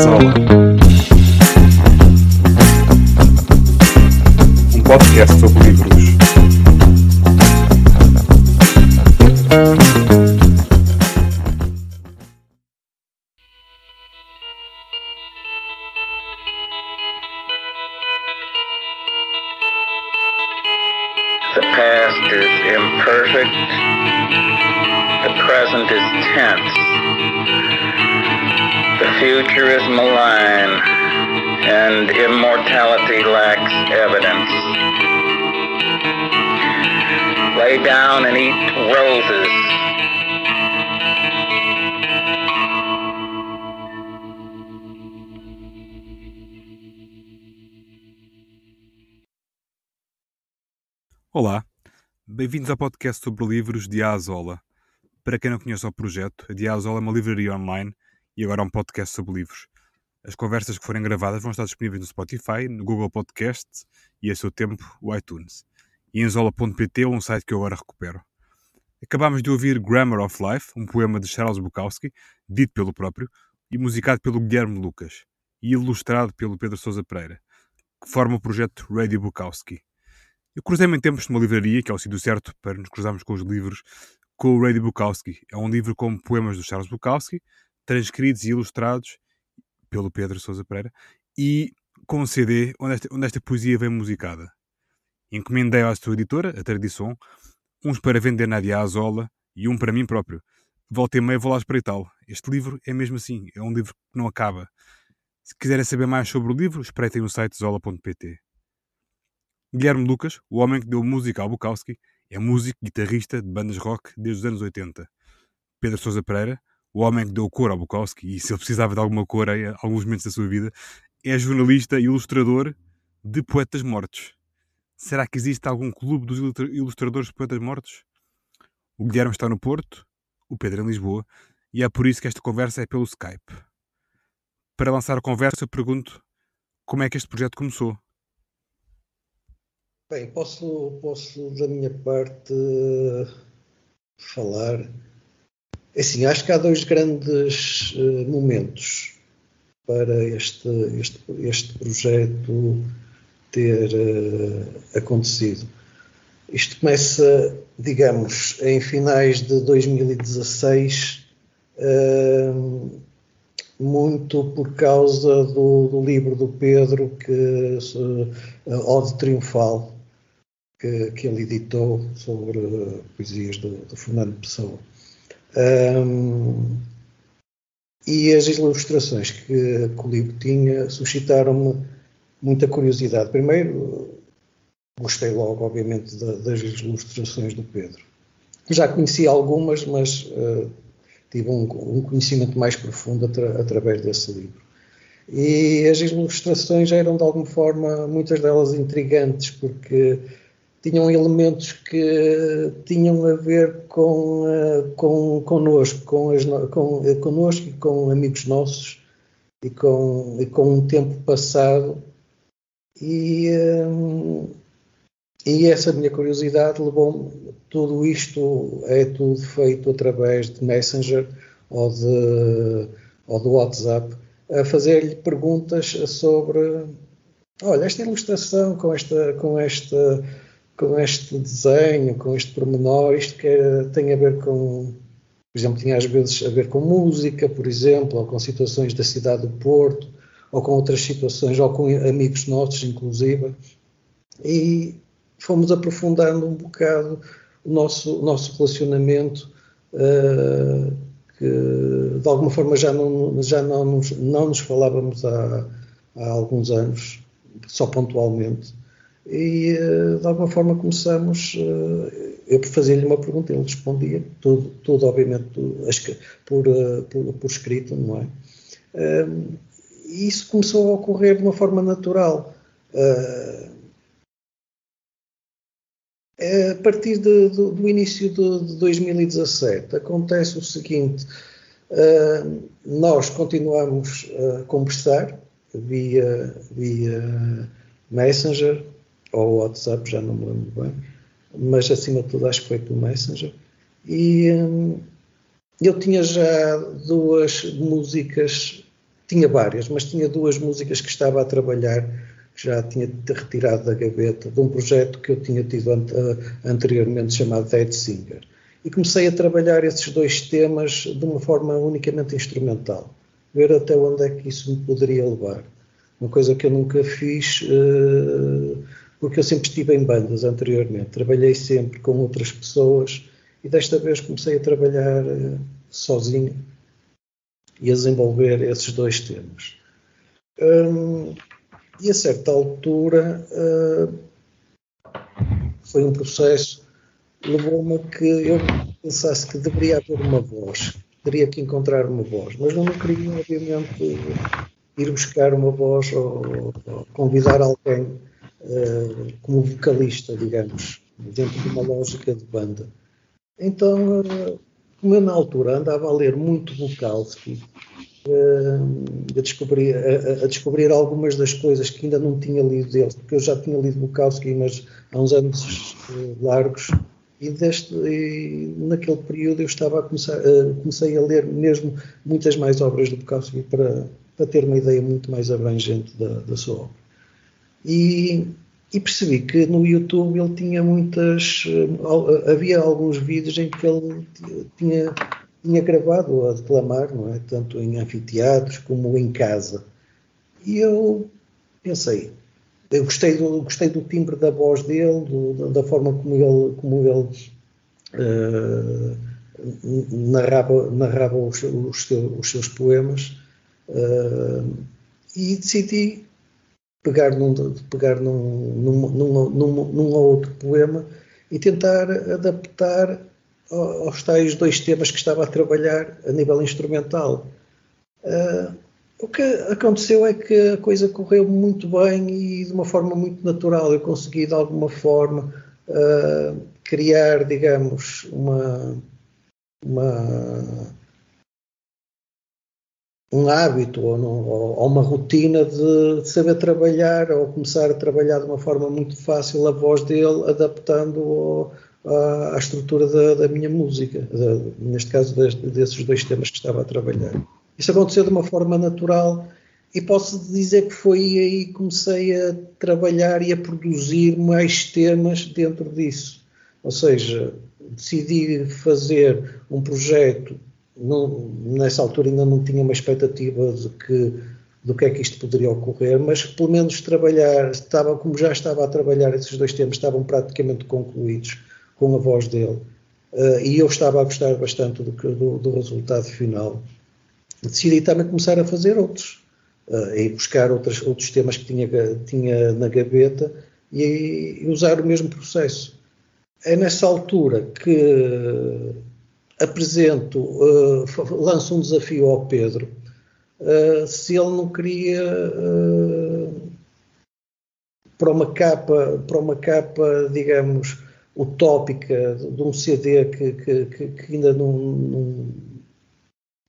Azola. Bem-vindos ao podcast sobre livros de Azola. Para quem não conhece o projeto, a Diazola é uma livraria online e agora é um podcast sobre livros. As conversas que forem gravadas vão estar disponíveis no Spotify, no Google Podcast e, a seu tempo, o iTunes. E em zola.pt, um site que eu agora recupero. Acabámos de ouvir Grammar of Life, um poema de Charles Bukowski, dito pelo próprio, e musicado pelo Guilherme Lucas, e ilustrado pelo Pedro Sousa Pereira, que forma o projeto Radio Bukowski. Eu cruzei-me em tempos numa livraria, que é o sítio certo para nos cruzarmos com os livros, com o Radio Bukowski. É um livro com poemas do Charles Bukowski, transcritos e ilustrados pelo Pedro Sousa Pereira, e com um CD onde esta, onde esta poesia vem musicada. Encomendei à sua editora, a Tradição, uns para vender na Diazola e um para mim próprio. Volta e meia vou lá espreitá-lo. Este livro é mesmo assim, é um livro que não acaba. Se quiserem saber mais sobre o livro, espreitem o site zola.pt. Guilherme Lucas, o homem que deu música ao Bukowski, é músico e guitarrista de bandas rock desde os anos 80. Pedro Sousa Pereira, o homem que deu cor ao Bukowski, e se ele precisava de alguma cor em alguns momentos da sua vida, é jornalista e ilustrador de poetas mortos. Será que existe algum clube dos ilustradores de poetas mortos? O Guilherme está no Porto, o Pedro em Lisboa, e é por isso que esta conversa é pelo Skype. Para lançar a conversa, pergunto como é que este projeto começou. Bem, posso, posso da minha parte falar. É Assim, acho que há dois grandes uh, momentos para este, este, este projeto ter uh, acontecido. Isto começa, digamos, em finais de 2016, uh, muito por causa do, do, livro do Pedro, que, uh, Ode Triunfal, que, que, ele editou sobre poesias do, do, Fernando Pessoa. Um, e as ilustrações que, que o livro tinha suscitaram-me muita curiosidade. Primeiro, gostei logo, obviamente, da, das ilustrações do Pedro. Já conheci algumas, mas uh, tive um, um, conhecimento mais profundo atra, através desse livro. E as ilustrações eram, de alguma forma, muitas delas intrigantes, porque tinham elementos que tinham a ver com, uh, com connosco, com, as, com, uh, connosco e com amigos nossos e com, e com um tempo passado. E, uh, e essa minha curiosidade levou tudo isto é tudo feito através de Messenger ou, de, ou do WhatsApp a fazer-lhe perguntas sobre olha, esta ilustração com esta, com esta com este desenho, com este pormenor, isto que é, tem a ver com, por exemplo, tinha às vezes a ver com música, por exemplo, ou com situações da cidade do Porto, ou com outras situações, ou com amigos nossos, inclusive, e fomos aprofundando um bocado o nosso, o nosso relacionamento, uh, que de alguma forma já não, já não, nos, não nos falávamos há, há alguns anos, só pontualmente e de alguma forma começamos, eu por fazer-lhe uma pergunta, ele respondia, tudo, tudo obviamente por, por, por escrito, não é? E isso começou a ocorrer de uma forma natural. A partir de, do, do, início de, de 2017 acontece o seguinte, nós continuamos a conversar via, via Messenger, ou WhatsApp, já não me lembro bem, mas acima de tudo acho que foi pelo Messenger. E hum, eu tinha já duas músicas tinha várias, mas tinha duas músicas que estava a trabalhar, que já tinha retirado da gaveta, de um projeto que eu tinha tido anteriormente chamado Dead Singer. E comecei a trabalhar esses dois temas de uma forma unicamente instrumental, ver até onde é que isso me poderia levar. Uma coisa que eu nunca fiz, eh, porque eu sempre estive em bandas anteriormente, trabalhei sempre com outras pessoas e desta vez comecei a trabalhar eh, sozinho e a desenvolver esses dois temas. Hum, e a certa altura uh, foi um processo, levou-me a que eu pensasse que deveria haver uma voz, teria que encontrar uma voz, mas não queria, obviamente, ir buscar uma voz ou, ou convidar alguém uh, como vocalista, digamos, dentro de uma lógica de banda. Então, uh, como eu na altura andava a ler muito Bukowski, uh, a, descobrir, a, a, descobrir algumas das coisas que ainda não tinha lido dele, porque eu já tinha lido Bukowski, mas há uns anos largos, e, deste, e naquele período eu estava a começar, uh, comecei a ler mesmo muitas mais obras de Bukowski para, para ter uma ideia muito mais abrangente da, da sua obra. E, e percebi que no YouTube ele tinha muitas. Eh, havia alguns vídeos em que ele tinha, tinha gravado a declamar, não é? Tanto em anfiteatros como em casa. E eu pensei, eu gostei do, gostei do timbre da voz dele, do, da forma como ele, como ele uh, narrava, narrava os, os, seus, os seus poemas uh, e decidi pegar num, pegar num, num, num, num, num outro poema e tentar adaptar aos tais dois temas que estava a trabalhar a nível instrumental. Uh, o que aconteceu é que a coisa correu muito bem e de uma forma muito natural. Eu consegui, de alguma forma, uh, criar, digamos, uma, uma um hábito ou, não, ou, uma rotina de, de, saber trabalhar ou começar a trabalhar de uma forma muito fácil a voz dele, adaptando à, estrutura da, da minha música, neste caso desses dois temas que estava a trabalhar. Isso aconteceu de uma forma natural e posso dizer que foi aí que comecei a trabalhar e a produzir mais temas dentro disso. Ou seja, decidi fazer um projeto não, nessa altura ainda não tinha uma expectativa de que do que é que isto poderia ocorrer, mas pelo menos trabalhar, estava, como já estava a trabalhar esses dois temas, estavam praticamente concluídos com a voz dele, uh, e eu estava a gostar bastante do, do, do, resultado final. Decidi também começar a fazer outros, uh, e buscar outros, outros temas que tinha, tinha na gaveta e, e usar o mesmo processo. É nessa altura que apresento, uh, lanço um desafio ao Pedro, uh, se ele não queria uh, para uma capa, para uma capa, digamos, utópica de um CD que, que, que ainda não, não,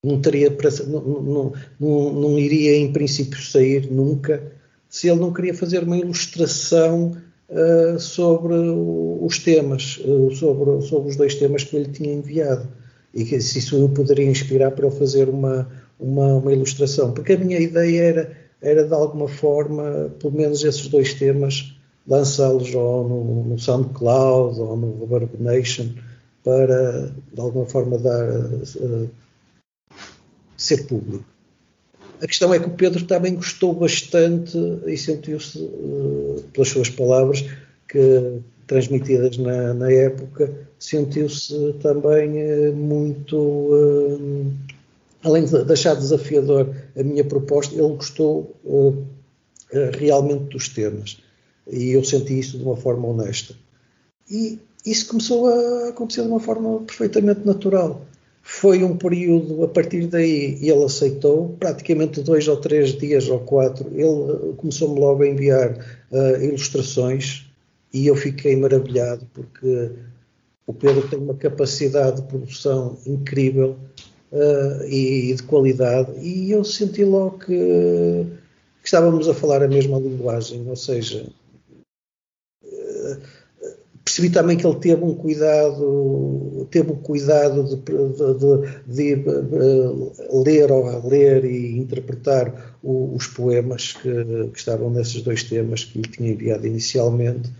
não teria não, não, não, iria em princípio sair nunca, se ele não queria fazer uma ilustração Uh, sobre os temas, uh, sobre, sobre os dois temas que eu lhe tinha enviado e que se isso poderia inspirar para eu fazer uma, uma, uma, ilustração, porque a minha ideia era, era de alguma forma, pelo menos esses dois temas, lançá-los ou no, no SoundCloud ou no Reverb Nation para de alguma forma dar uh, ser público. A questão é que o Pedro também gostou bastante e sentiu-se, uh, pelas suas palavras, que transmitidas na, na época, sentiu-se também eh, muito. Eh, além de deixar desafiador a minha proposta, ele gostou eh, realmente dos temas. E eu senti isso de uma forma honesta. E isso começou a acontecer de uma forma perfeitamente natural. Foi um período, a partir daí, ele aceitou, praticamente dois ou três dias ou quatro, ele começou-me logo a enviar uh, ilustrações e eu fiquei maravilhado porque o Pedro tem uma capacidade de produção incrível uh, e, e, de qualidade e eu senti logo que, que, estávamos a falar a mesma linguagem, ou seja, uh, percebi também que ele teve um cuidado, teve um cuidado de, de, de, de ler ou reler e interpretar o, os poemas que, que, estavam nesses dois temas que lhe tinha enviado inicialmente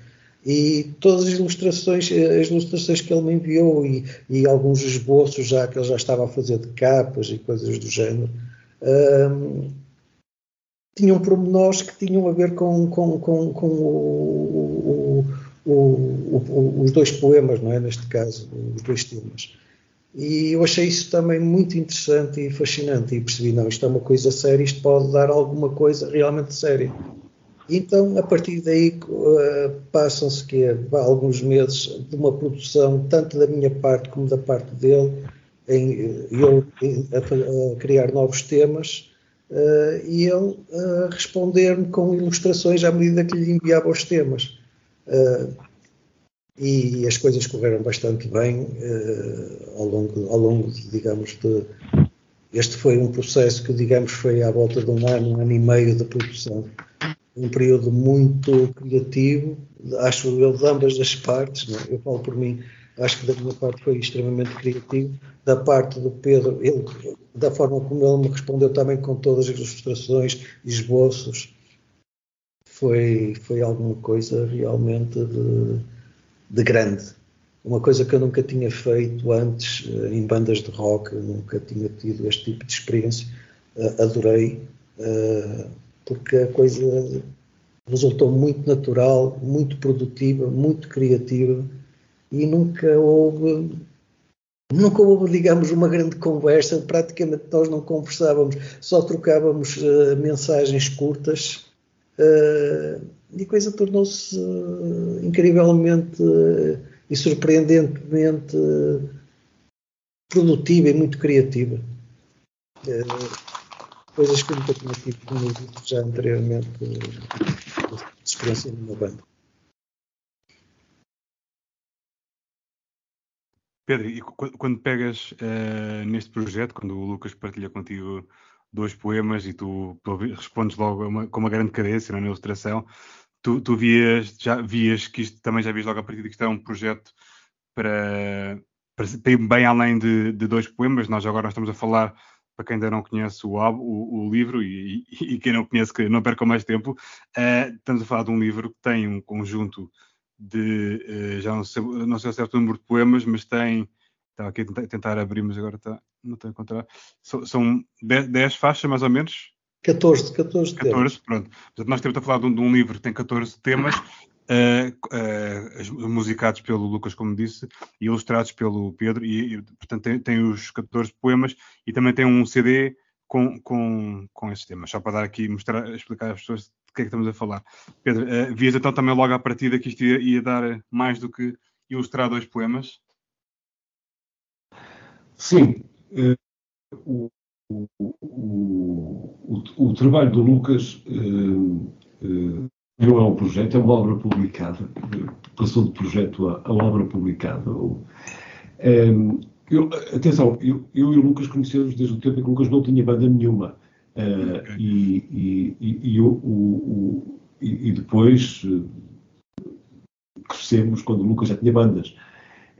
e todas as ilustrações, as ilustrações que ele me enviou e, e alguns esboços já que ele já estava a fazer de capas e coisas do género um, tinham pormenores que tinham a ver com, com, com, com o, o, o, os dois poemas, não é? Neste caso, os dois temas. E eu achei isso também muito interessante e fascinante e percebi, não, isto é uma coisa séria, isto pode dar alguma coisa realmente séria. Então, a partir daí, uh, passam-se que alguns meses de uma produção, tanto da minha parte como da parte dele, em, eu a, a criar novos temas, uh, e ele uh, responder-me com ilustrações à medida que lhe enviava os temas. Uh, e as coisas correram bastante bem ao, longo, ao longo, digamos, de. Este foi um processo que, digamos, foi à volta de um ano, um ano e meio de produção. Um período muito criativo, acho eu, de ambas as partes. É? Eu falo por mim, acho que da minha parte foi extremamente criativo. Da parte do Pedro, ele, da forma como ele me respondeu também com todas as ilustrações, esboços, foi, foi alguma coisa realmente de, de grande. Uma coisa que eu nunca tinha feito antes eh, em bandas de rock, nunca tinha tido este tipo de experiência. Eh, adorei, eh, porque a coisa resultou muito natural, muito produtiva, muito criativa e nunca houve nunca houve, digamos, uma grande conversa, praticamente nós não conversávamos, só trocávamos uh, mensagens curtas Uh, e a coisa tornou-se uh, incrivelmente e surpreendentemente produtiva e muito criativa. Coisas que nunca tinha tido, como já anteriormente, de experiência numa banda. Pedro, e quando pegas neste projeto, quando o Lucas partilha contigo dois poemas e tu, respondes logo uma, com uma grande cadência na ilustração. Tu, tu, vias, já vias que isto também já vias logo a partir de que isto era um projeto para, para, para ir bem além de, de, dois poemas. Nós agora estamos a falar, para quem ainda não conhece o, o, o livro e, e, e, quem não conhece, que não perca mais tempo, uh, estamos a falar de um livro que tem um conjunto de, uh, já não sei, não sei o certo número de poemas, mas tem Estava aqui a tentar abrir, mas agora está, não estou a encontrar. São, são 10, faixas, mais ou menos? 14, 14 temas. 14, pronto. Portanto, nós temos a falar de um, de um, livro que tem 14 temas, uh, uh, musicados pelo Lucas, como disse, e ilustrados pelo Pedro, e, e portanto tem, tem, os 14 poemas e também tem um CD com, com, com esses temas, só para dar aqui, mostrar, explicar às pessoas de que é que estamos a falar. Pedro, uh, vias então também logo à partida que isto ia, ia dar mais do que ilustrar dois poemas? Sim. Uh, o, o, o, o, trabalho do Lucas uh, não é um projeto, é uma obra publicada. Passou de projeto a, a obra publicada. Eu, atenção, eu, eu, e o Lucas conhecemos desde o tempo em que o Lucas não tinha banda nenhuma. Uh, e, e, e, o, o, e, depois uh, crescemos quando o Lucas já tinha bandas.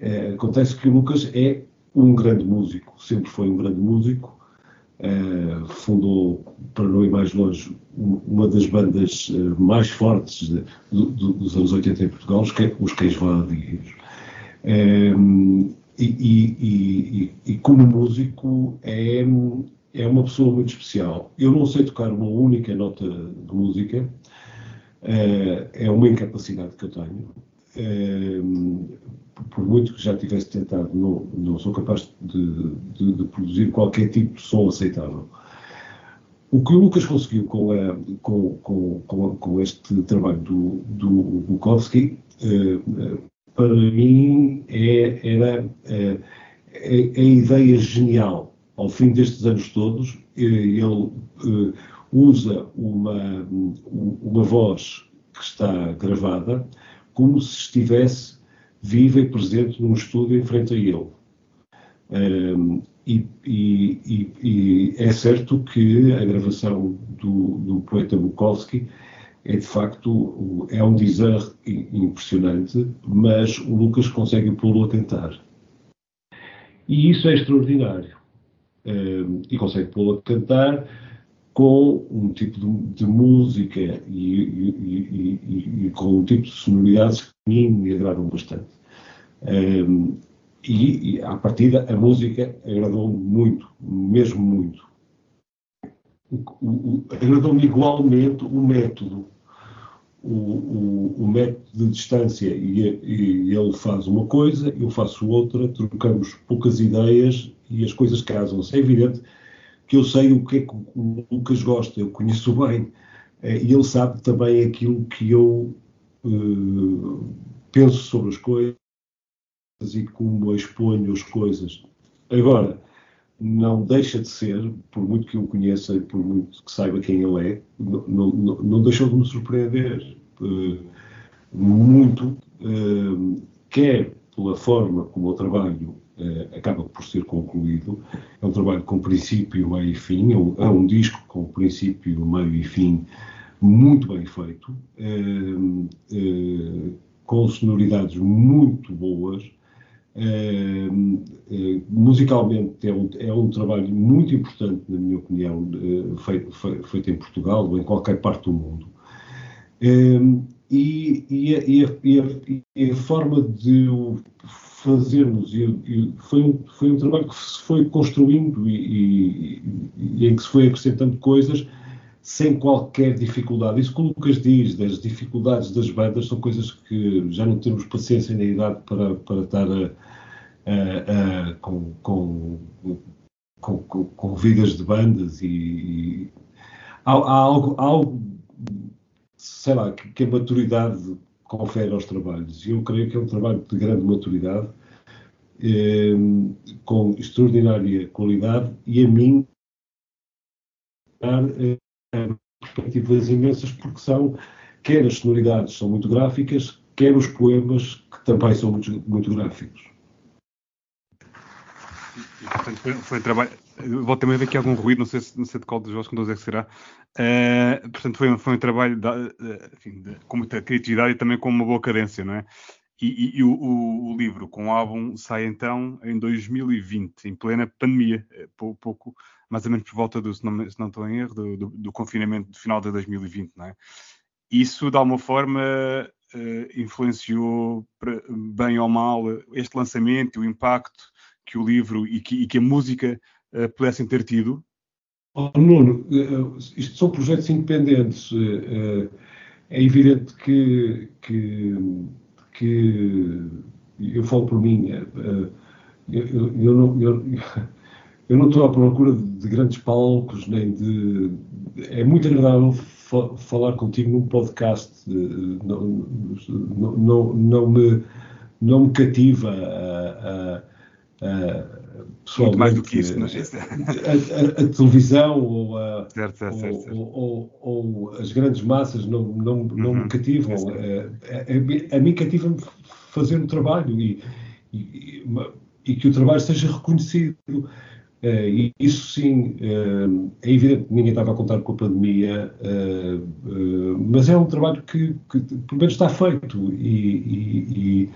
Uh, acontece que o Lucas é um grande músico, sempre foi um grande músico. Uh, fundou, para não ir mais longe, uma das bandas uh, mais fortes dos anos 80 em Portugal, os, que, os Cães. Uh, e, e, e, e, como músico é, é uma pessoa muito especial. Eu não sei tocar uma única nota de música, eh, é uma incapacidade que eu tenho por muito que já tivesse tentado, não, não sou capaz de, de, de, produzir qualquer tipo de som aceitável. O que o Lucas conseguiu com, a, com, com, com, este trabalho do, do Bukowski, eh, para mim, é, era é, a ideia genial. Ao fim destes anos todos, eh, ele eh, usa uma, uma voz que está gravada como se estivesse viva e presente num estúdio em frente a ele. Um, e, e, e, é certo que a gravação do, do poeta Bukowski é de facto, é um design impressionante, mas o Lucas consegue pô-lo a cantar. E isso é extraordinário. Uh, e consegue pô-lo a cantar com um tipo de, de música e, e, e, e, com um tipo de sonoridades que a mim me agradam bastante. Um, e, e, à partida, a música agradou-me muito, mesmo muito. Agradou-me igualmente o método. O, o, o, método de distância e, e, ele faz uma coisa, eu faço outra, trocamos poucas ideias e as coisas casam-se. É evidente que eu sei o que é que o Lucas gosta, eu conheço bem, eh, e ele sabe também aquilo que eu uh, penso sobre as coisas e como exponho as coisas. Agora, não deixa de ser, por muito que eu conheça e por muito que saiba quem ele é, não, não, não deixou de me surpreender uh, muito, uh, quer pela forma como eu trabalho acaba por ser concluído. É um trabalho com princípio, meio e fim, é um, é disco com princípio, meio e fim muito bem feito, uh, uh, com sonoridades muito boas. musicalmente é um, é um trabalho muito importante, na minha opinião, feito, feito, em Portugal ou em qualquer parte do mundo. E, e, a, e, a, e, a, forma de o fazermos. E, e foi, um, foi um trabalho que se foi construindo e, e, e, em que se foi acrescentando coisas sem qualquer dificuldade. Isso que o Lucas diz, das dificuldades das bandas, são coisas que já não temos paciência nem idade para, para estar a, a, a, com, com, com, com, vidas de bandas e, há, há, algo, há algo, sei lá, que, que a maturidade confere aos trabalhos. E eu creio que é um trabalho de grande maturidade, eh, com extraordinária qualidade, e a mim eh, perspectivas imensas, porque são, quer as sonoridades são muito gráficas, quer os poemas, que também são muito, muito gráficos. E, portanto, foi, foi um trabalho. Vou também ver aqui algum ruído, não sei, não sei de qual dos vossos condutores é que será. Uh, portanto, foi, foi um trabalho de, enfim, de, com muita criatividade e também com uma boa cadência, não é? E, e, e o, o, o, livro com o álbum sai então em 2020, em plena pandemia, eh, pouco, mais ou menos por volta do, se não, se não estou em erro, do, do, do confinamento do final de 2020, não é? Isso, de alguma forma, uh, influenciou, bem ou mal, este lançamento, o impacto que o livro e que, e que a música uh, pudessem ter tido? Oh, Nuno, uh, isto são projetos independentes. Uh, é evidente que, que, que, eu falo por mim, eu, eu, não, eu, eu, não, estou à procura de grandes palcos, nem de. É muito agradável fa falar contigo num podcast. Não, não, não, não, me, não me cativa a, a pessoalmente. mais do que isso, não sei se... a, a, a, televisão ou, a, certo, certo, certo, ou, ou, ou, as grandes massas não, não, não uhum. me cativam. A, a, mim cativa-me fazer um trabalho e, e, e, que o trabalho seja reconhecido. Uh, e isso sim, é evidente que ninguém estava a contar com a pandemia, mas é um trabalho que, que, pelo menos está feito e, e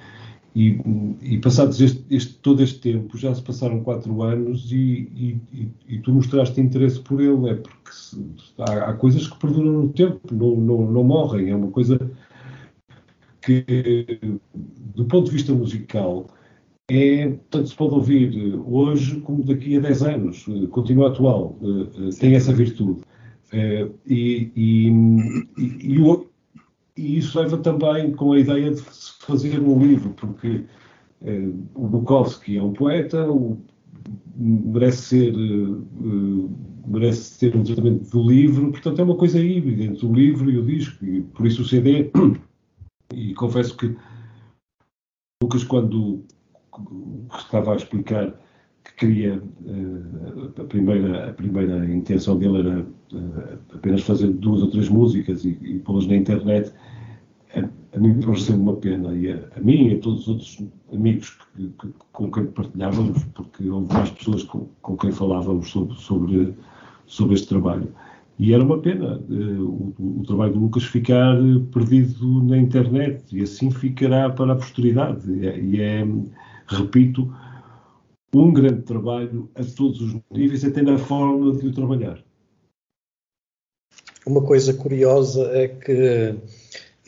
e, e passados este, este, todo este tempo, já se passaram quatro anos e, e, e tu mostraste interesse por ele, é porque se, há, há, coisas que perduram no tempo, não, não, não, morrem, é uma coisa que, do ponto de vista musical, é, tanto se pode ouvir hoje como daqui a 10 anos, continua atual, eh, eh, tem essa virtude. Eh, e, e, e, e isso leva também com a ideia de fazer um livro, porque eh, o Bukowski é um poeta, o, merece ser uh, merece ser um tratamento do livro, portanto é uma coisa híbrida entre o livro e o disco, e por isso o CD. E confesso que Lucas, quando estava a explicar que queria, uh, a, primeira, a primeira intenção dele era uh, apenas fazer duas ou três músicas e, e pô-las na internet, a, mim pareceu uma pena, e a, a, mim e a todos os outros amigos que, que, com quem partilhávamos, porque houve mais pessoas com, com quem falávamos sobre, sobre, sobre este trabalho. E era uma pena uh, o, o, trabalho do Lucas ficar perdido na internet e assim ficará para a posteridade. E é, e é repito, um grande trabalho a todos os níveis, até na forma de o trabalhar. Uma coisa curiosa é que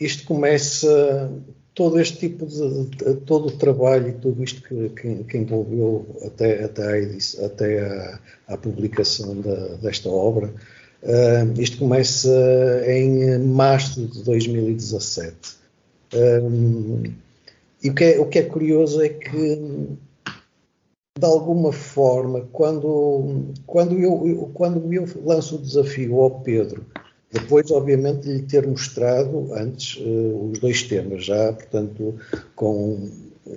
isto começa, todo este tipo de, de todo o trabalho e tudo isto que, que, que envolveu até, até, a, até a, a publicação da, desta obra, uh, isto começa em março de 2017. Um, e o que, é, o que é curioso é que de alguma forma, quando, quando, eu, quando eu lanço o desafio ao Pedro, depois, obviamente, de lhe ter mostrado antes uh, os dois temas, já, portanto, com,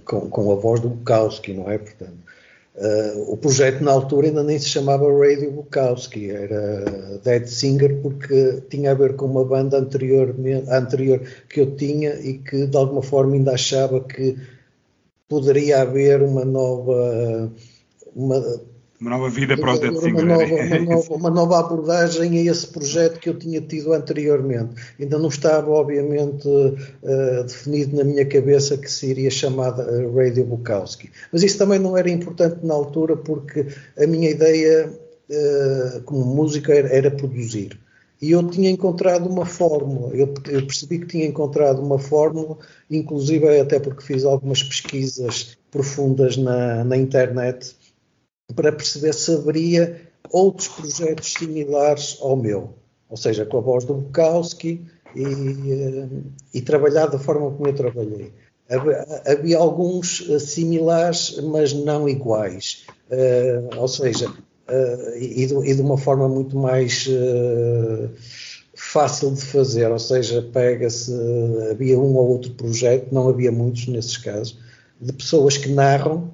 com, com a voz do Bukowski, não é? Portanto, uh, o projeto na altura ainda nem se chamava Radio Bukowski, era Dead Singer, porque tinha a ver com uma banda anterior, anterior que eu tinha e que, de alguma forma, ainda achava que poderia haver uma nova. Uma, uma nova vida para o Dead Singer. Uma nova, uma, nova, uma nova, abordagem a esse projeto que eu tinha tido anteriormente. Ainda não estava, obviamente, uh, definido na minha cabeça que seria chamada uh, Radio Bukowski. Mas isso também não era importante na altura, porque a minha ideia uh, como música era, era produzir e eu tinha encontrado uma fórmula, eu, eu, percebi que tinha encontrado uma fórmula, inclusive até porque fiz algumas pesquisas profundas na, na internet para perceber se haveria outros projetos similares ao meu, ou seja, com a voz do Bukowski e, eh, e trabalhar da forma como eu trabalhei. Havia alguns eh, similares, mas não iguais. Uh, ou seja, uh, e, de, e, de, uma forma muito mais uh, fácil de fazer, ou seja, pega-se, havia um ou outro projeto, não havia muitos nesses casos, de pessoas que narram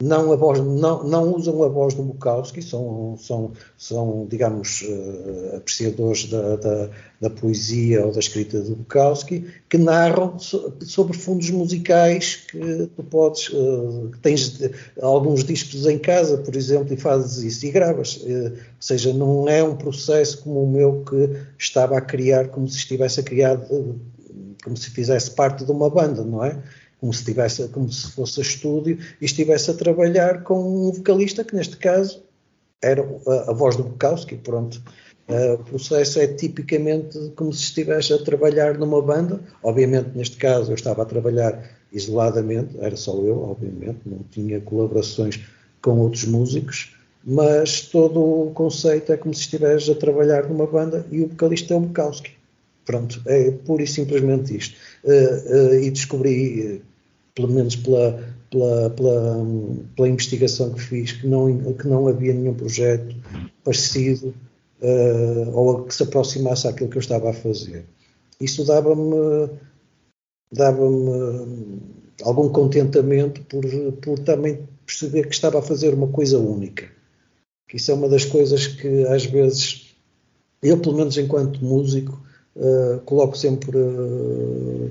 não, voz, não, não usam a voz do Bukowski, são, são, são digamos, uh, apreciadores da, da, da, poesia ou da escrita de Bukowski, que narram so, sobre fundos musicais que tu podes, uh, tens alguns discos em casa, por exemplo, e fazes isso e gravas. Uh, ou seja, não é um processo como o meu que estava a criar, como se estivesse a criar, como se fizesse parte de uma banda, não é? Como se, tivesse, como se fosse a estúdio e estivesse a trabalhar com um vocalista que neste caso era a, a voz do Bukowski, pronto. Uh, o processo é tipicamente como se estivesse a trabalhar numa banda. Obviamente, neste caso, eu estava a trabalhar isoladamente, era só eu, obviamente, não tinha colaborações com outros músicos, mas todo o conceito é como se estivesse a trabalhar numa banda e o vocalista é o Bukowski. Pronto, é pura e simplesmente isto. Uh, uh, e descobri, pelo menos pela, pela, pela, pela, investigação que fiz, que não, que não havia nenhum projeto parecido uh, ou que se aproximasse àquilo que eu estava a fazer. Isso dava-me dava-me algum contentamento por, por também perceber que estava a fazer uma coisa única. Isso é uma das coisas que às vezes eu, pelo menos enquanto músico, uh, coloco sempre uh,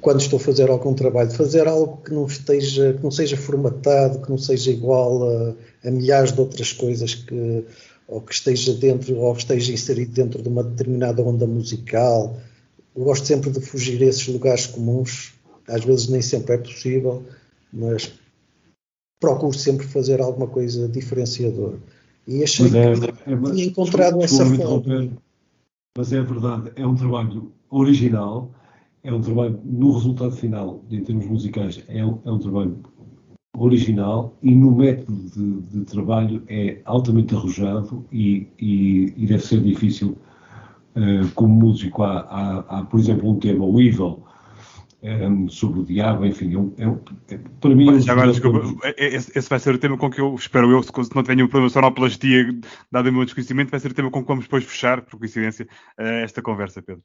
quando estou a fazer algum trabalho, fazer algo que não esteja, que não seja formatado, que não seja igual a, a milhares de outras coisas que ou que esteja dentro ou esteja inserido dentro de uma determinada onda musical. Eu gosto sempre de fugir a esses lugares comuns. Às vezes nem sempre é possível, mas procuro sempre fazer alguma coisa diferenciadora. E achei é, que é, tinha encontrado essa forma mas é verdade, é um trabalho original, é um trabalho, no resultado final, em termos musicais, é um, é um trabalho original e no método de, de trabalho é altamente arrojado e, e, e deve ser difícil. Uh, como músico, há, há, há, por exemplo, um tema, o Evil, um, sobre o diabo, enfim, é um, é um, é, para mim... Mas, é agora, desculpa, esse, esse, vai ser o tema com que eu, espero eu, se não tiver nenhum problema sonoplastia, dado o meu desconhecimento, vai ser o tema com que vamos depois fechar, por coincidência, uh, esta conversa, Pedro.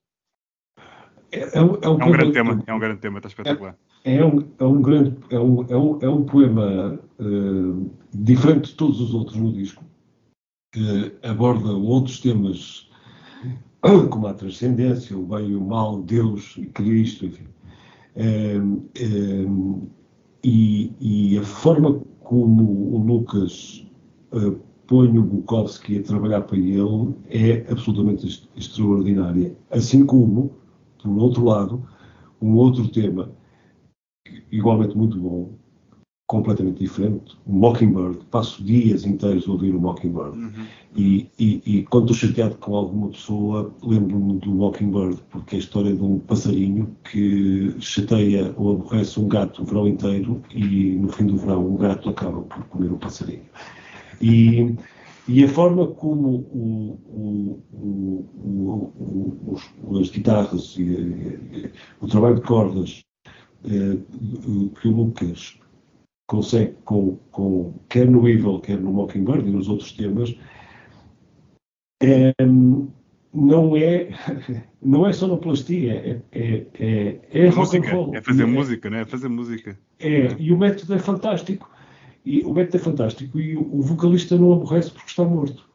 É, é, um, é, um, é um grande tema, é um grande tema, está espetacular. É, é, um, é um grande, é um, é um, é um poema uh, diferente de todos os outros no disco, que aborda outros temas como a transcendência, o bem e o mal, Deus e Cristo, enfim e, e, a forma como o Lucas uh, põe o Bukowski a trabalhar para ele é absolutamente extraordinária. Assim como, por outro lado, um outro tema igualmente muito bom, completamente diferente, o Mockingbird. Passo dias inteiros a ouvir o Mockingbird. Uhum. E, e, e, quando estou chateado com alguma pessoa, lembro-me do Mockingbird, porque é a história de um passarinho que chateia ou aborrece um gato o verão inteiro e no fim do verão o gato acaba por comer o passarinho. E, e a forma como o, o, o, as guitarras e, o trabalho de cordas eh, que o Lucas consegue com, com, quer no Evil, quer no Mockingbird e nos outros temas, é, não é não é sonoplastia, é, é, é, é música, É fazer música, não é? Fazer música. É, e o método é fantástico. E o método é fantástico e o, o vocalista não aborrece porque está morto.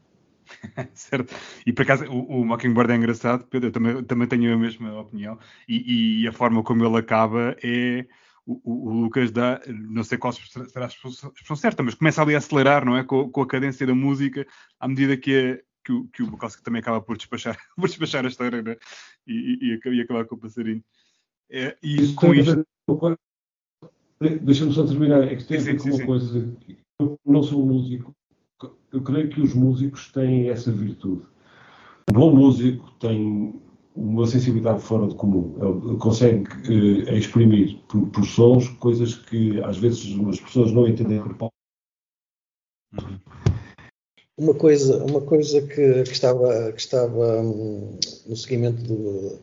certo. E por acaso o, o, Mockingbird é engraçado, Pedro, eu também, também tenho a mesma opinião, e, e a forma como ele acaba é. O, o, Lucas dá, não sei qual será a expressão certa, mas começa ali a acelerar, não é? Com, com a cadência da música, à medida que, a, que, o, que o Bukowski também acaba por despachar, por despachar a história, né? e, e, e, acabar com o passarinho. É, e com isto. Deixa-me só terminar, é que tem sim, sim, uma sim. coisa. Eu não sou músico, eu creio que os músicos têm essa virtude. Um bom músico tem uma sensibilidade fora de comum. Ele consegue eh, exprimir por, por, sons coisas que às vezes as pessoas não entendem por uma coisa, uma coisa que, que estava, que estava hum, no seguimento do,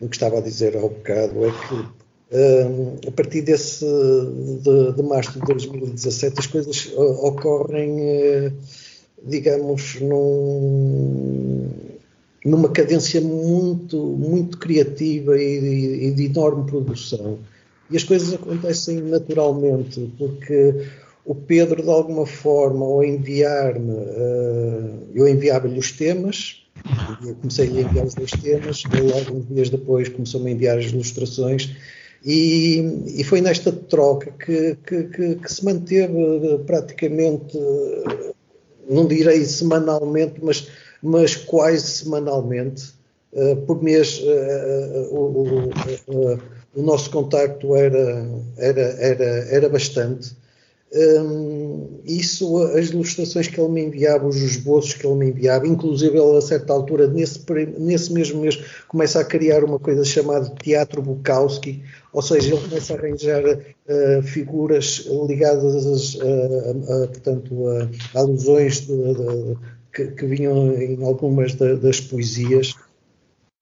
do, que estava a dizer há um bocado é que a partir desse de, de março de 2017 as coisas ocorrem uh, digamos, num, numa cadência muito, muito criativa e, e, de enorme produção. E as coisas acontecem naturalmente, porque o Pedro, de alguma forma, ao enviar-me, uh, eu enviava-lhe os temas, eu comecei a enviar os dois temas, ele, alguns dias depois, começou-me a enviar as ilustrações. E, e foi nesta troca que, que, que, que se manteve eh, praticamente não direi semanalmente, mas, mas quase semanalmente. Uh, por mês uh, uh, o, o, nosso contacto era, era, era, era bastante. Um, isso, as ilustrações que ele me enviava, os esboços que ele me enviava, inclusive ele a certa altura, nesse, nesse mesmo mês, começa a criar uma coisa chamada Teatro Bukowski, ou seja, ele começa a arranjar uh, figuras ligadas a, a, portanto, a, alusões de, de, que, que, vinham em algumas das poesias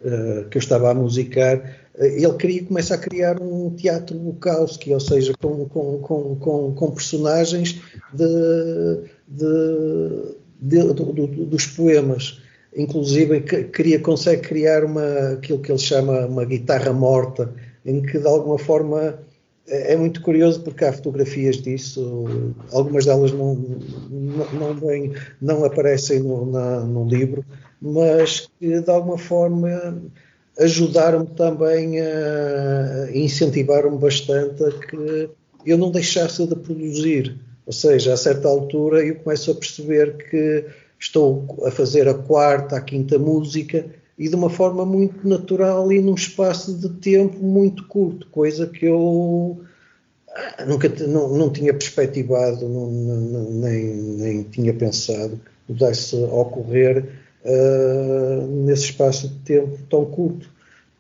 uh, que eu estava a musicar ele queria, começa a criar um teatro Bukowski, ou seja, com, com, com, com, com personagens de, de, de, de, dos poemas. Inclusive, queria, consegue criar uma, aquilo que ele chama uma guitarra morta, em que de alguma forma é, é muito curioso porque há fotografias disso, algumas delas não, não, não, não aparecem no, na, no livro, mas que de alguma forma ajudaram-me também a incentivaram-me bastante a que eu não deixasse de produzir. Ou seja, a certa altura eu começo a perceber que estou a fazer a quarta, a quinta música e de uma forma muito natural e num espaço de tempo muito curto, coisa que eu ah, nunca não, não tinha perspectivado, não, não, nem, nem tinha pensado que pudesse ocorrer uh, nesse espaço de tempo tão curto.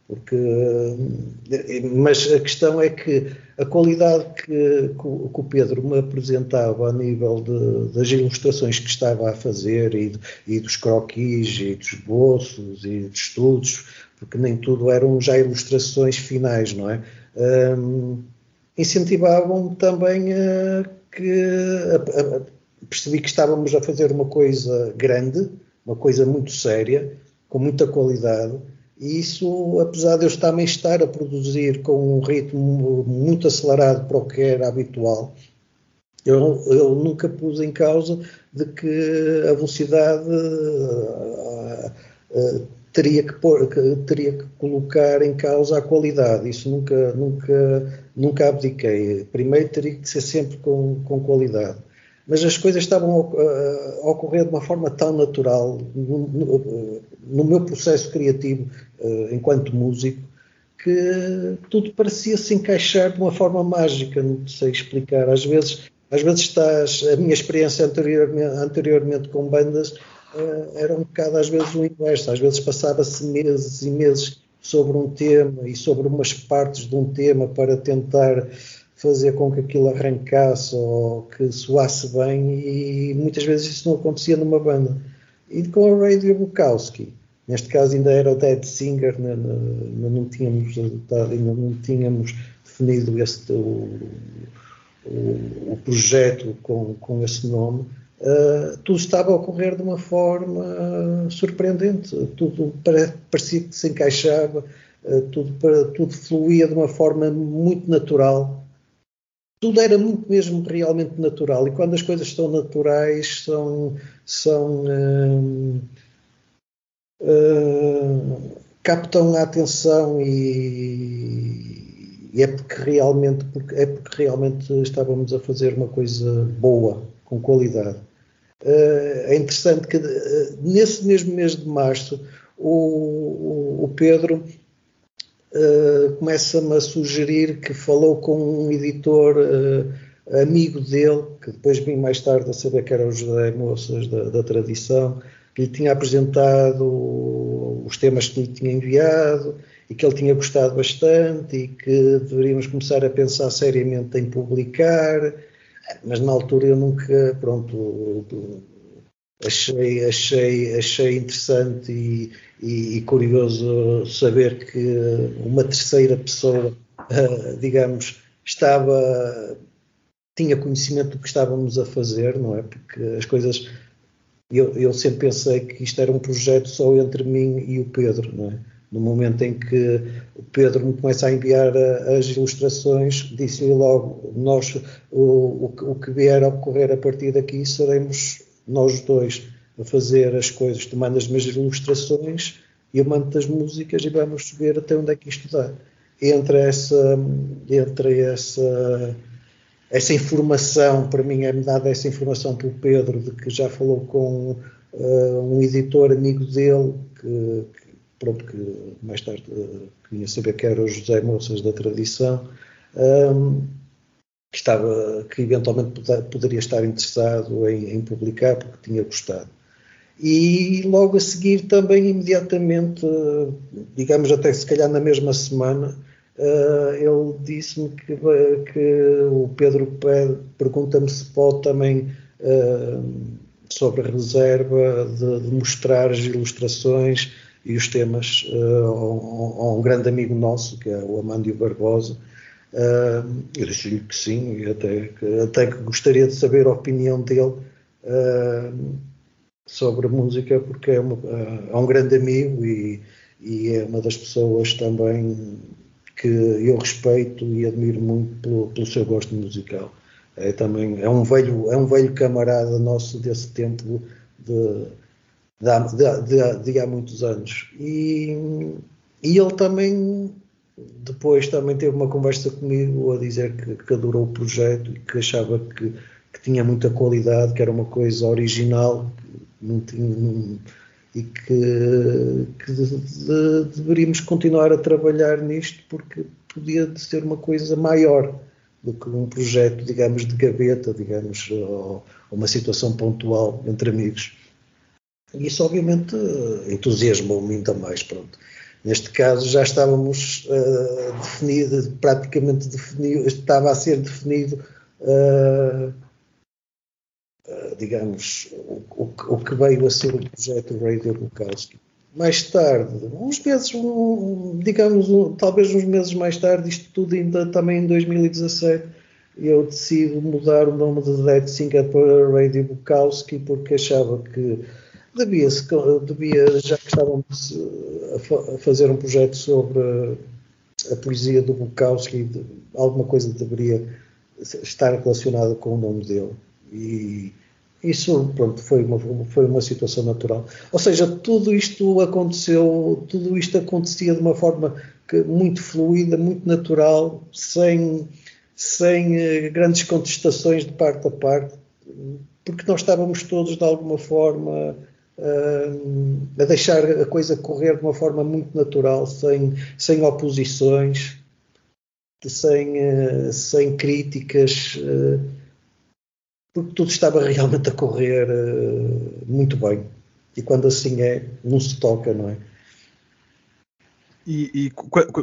Porque, uh, mas a questão é que a qualidade que, que, o Pedro me apresentava a nível de, das ilustrações que estava a fazer e, e dos croquis e dos bolsos e dos estudos, porque nem tudo eram já ilustrações finais, não é? Um, incentivavam também a que a, a, percebi que estávamos a fazer uma coisa grande, uma coisa muito séria, com muita qualidade, e isso, apesar de eu também estar a produzir com um ritmo muito acelerado para o que era habitual, eu, eu nunca pus em causa de que a velocidade uh, uh, teria, que que teria que colocar em causa a qualidade. Isso nunca, nunca, nunca abdiquei. Primeiro teria que ser sempre com, com qualidade. Mas as coisas estavam a, ocorrer de uma forma tão natural no, no, meu processo criativo uh, enquanto músico que tudo parecia se encaixar de uma forma mágica, não sei explicar. Às vezes, às vezes estás, a minha experiência anteriormente, anteriormente com bandas uh, era um bocado às vezes o inverso, às vezes passava-se meses e meses sobre um tema e sobre umas partes de um tema para tentar fazer com que aquilo arrancasse ou que soasse bem e muitas vezes isso não acontecia numa banda. E com a Radio Bukowski, neste caso ainda era o Dead Singer, não, não, não tínhamos ainda não tínhamos definido este, o, o, o projeto com, com esse nome, uh, tudo estava a ocorrer de uma forma surpreendente, tudo parecia que se encaixava, uh, tudo, tudo fluía de uma forma muito natural tudo era muito mesmo realmente natural. E quando as coisas são naturais são, são hum, hum, captam a atenção e, e, é porque realmente porque, é porque realmente estávamos a fazer uma coisa boa com qualidade. Uh, é interessante que uh, nesse mesmo mês de março o, o, o Pedro uh, começa-me a sugerir que falou com um editor uh, amigo dele, que depois vim mais tarde a saber que era o José Moças da, da Tradição, que lhe tinha apresentado os temas que lhe tinha enviado e que ele tinha gostado bastante e que deveríamos começar a pensar seriamente em publicar, mas na altura eu nunca, pronto, achei, achei, achei interessante e, e, e, curioso saber que uma terceira pessoa, uh, digamos, estava tinha conhecimento do que estávamos a fazer, não é? Porque as coisas eu, eu sempre pensei que isto era um projeto só entre mim e o Pedro, não é? No momento em que o Pedro me começa a enviar as ilustrações, disse-lhe logo: nós, o, o, o que vier a ocorrer a partir daqui seremos nós dois a fazer as coisas, tu mandas as minhas ilustrações e eu mando as músicas e vamos ver até onde é que isto dá. Entre essa, entre essa, essa informação, para mim é-me dada essa informação pelo Pedro, de que já falou com uh, um editor amigo dele, que, que pronto, que mais tarde uh, queria saber que era o José Moças da Tradição, um, que, estava, que eventualmente poderia estar interessado em, em, publicar porque tinha gostado. E logo a seguir também imediatamente, digamos até se calhar na mesma semana, uh, ele disse-me que, que, o Pedro pergunta-me se pode também uh, sobre a reserva de, de, mostrar as ilustrações e os temas uh, a, a, um grande amigo nosso, que é o Amândio Barbosa, Uh, eu disse-lhe que sim, e até que, até que gostaria de saber a opinião dele uh, sobre música, porque é, uma, uh, é, um grande amigo e, e, é uma das pessoas também que eu respeito e admiro muito pelo, pelo seu gosto musical. É também é um velho é um velho camarada nosso desse tempo de, de, de, de há muitos anos e, e ele também depois também teve uma conversa comigo a dizer que, que adorou o projeto e que achava que, que, tinha muita qualidade, que era uma coisa original não tinha, não, e que, que de, de, deveríamos continuar a trabalhar nisto porque podia ser uma coisa maior do que um projeto, digamos, de gaveta, digamos, ou, uma situação pontual entre amigos. E isso, obviamente, entusiasmou-me ainda mais, pronto. Neste caso já estávamos uh, definido, praticamente definido, estava a ser definido, uh, digamos, o, o, o, que veio a ser o projeto Radio Bukowski. Mais tarde, uns meses, digamos, talvez uns meses mais tarde, isto tudo ainda também em 2017, eu decido mudar o nome de Dead Singer para Radio Bukowski porque achava que devia, devia já que estávamos a, fazer um projeto sobre a, poesia do Bukowski, alguma coisa deveria estar relacionada com o nome dele. E isso, pronto, foi uma, foi uma situação natural. Ou seja, tudo isto aconteceu, tudo isto acontecia de uma forma que, muito fluida, muito natural, sem, sem eh, grandes contestações de parte a parte porque nós estávamos todos de alguma forma a deixar a coisa correr de uma forma muito natural, sem, sem oposições, sem, uh, sem críticas, porque tudo estava realmente a correr uh, muito bem. E quando assim é, não se toca, não é? E, e,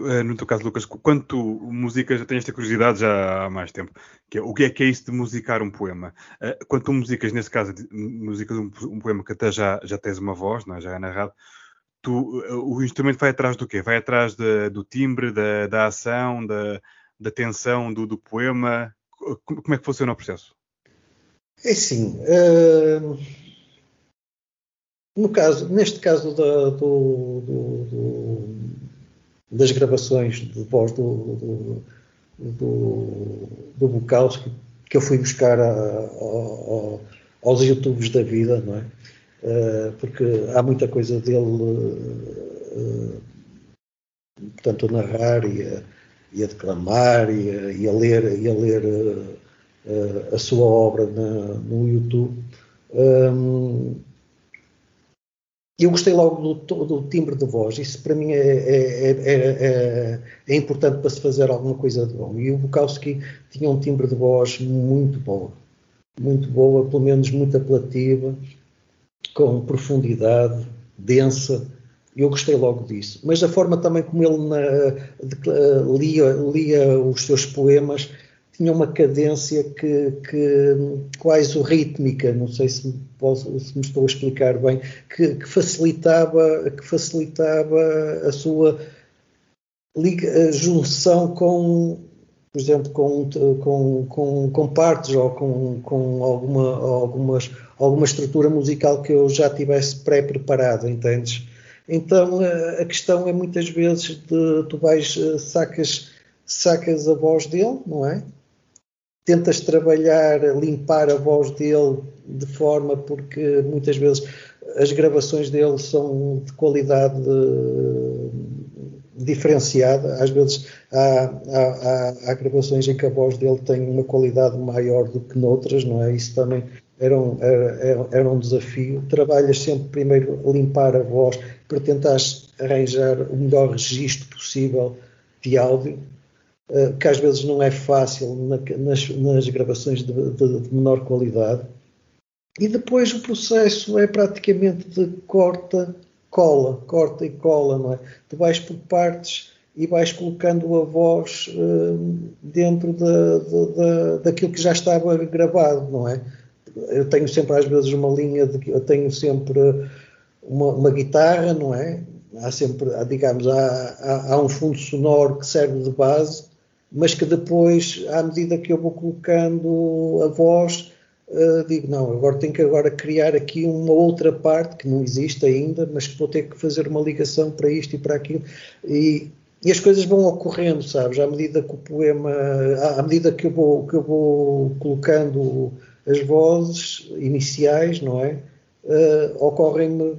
eh, no teu caso, Lucas, quanto música já tens esta curiosidade já há mais tempo? Que é, o que é que é isso de musicar um poema? Uh, quanto músicas, nesse caso, músicas um, um, poema que até já, já tens uma voz, não é? já é narrado, tu, o instrumento vai atrás do quê? Vai atrás de, do timbre, da, da ação, da, da tensão do, do, poema? Como é que funciona o processo? É assim. Uh, no caso, neste caso da, do, do das gravações de voz do, do, do, do Bukowski, que eu fui buscar a, a, aos YouTubes da vida, não é? Uh, porque há muita coisa dele, uh, a narrar e a, e a declamar e a, e a, ler, e a, ler uh, a sua obra na, no YouTube. Um, eu gostei logo do, do, timbre de voz, isso para mim é, é, é, é, importante para se fazer alguma coisa de bom. E o Bukowski tinha um timbre de voz muito boa, muito boa, pelo menos muito apelativa, com profundidade, densa. Eu gostei logo disso. Mas a forma também como ele na, de, lia, lia os seus poemas tinha uma cadência que, que quase rítmica, não sei se posso, se me estou a explicar bem, que, que, facilitava, que facilitava a sua liga, a junção com, por exemplo, com, com, com, com partes ou com, com alguma, algumas, alguma estrutura musical que eu já tivesse pré-preparado, entendes? Então a questão é muitas vezes de tu vais, sacas, sacas a voz dele, não é? Tentas trabalhar, limpar a voz dele de forma porque muitas vezes as gravações dele são de qualidade eh, diferenciada. Às vezes há, há, há, gravações em que a voz dele tem uma qualidade maior do que noutras, não é? Isso também era um, era, era um desafio. Trabalhas sempre primeiro limpar a voz para tentar arranjar o melhor registro possível de áudio que às vezes não é fácil nas, nas gravações de, de, de, menor qualidade. E depois o processo é praticamente de corta, cola, corta e cola, não é? Tu vais por partes e vais colocando a voz uh, dentro da, da, daquilo que já estava gravado, não é? Eu tenho sempre às vezes uma linha de eu tenho sempre uma, uma guitarra, não é? Há sempre, digamos, há, há, há um fundo sonoro que serve de base mas que depois, à medida que eu vou colocando a voz, uh, digo, não, agora tenho que agora criar aqui uma outra parte que não existe ainda, mas que vou ter que fazer uma ligação para isto e para aquilo. E, e as coisas vão ocorrendo, sabes, à medida que o poema, à, medida que eu vou, que eu vou colocando as vozes iniciais, não é? Uh, ocorrem-me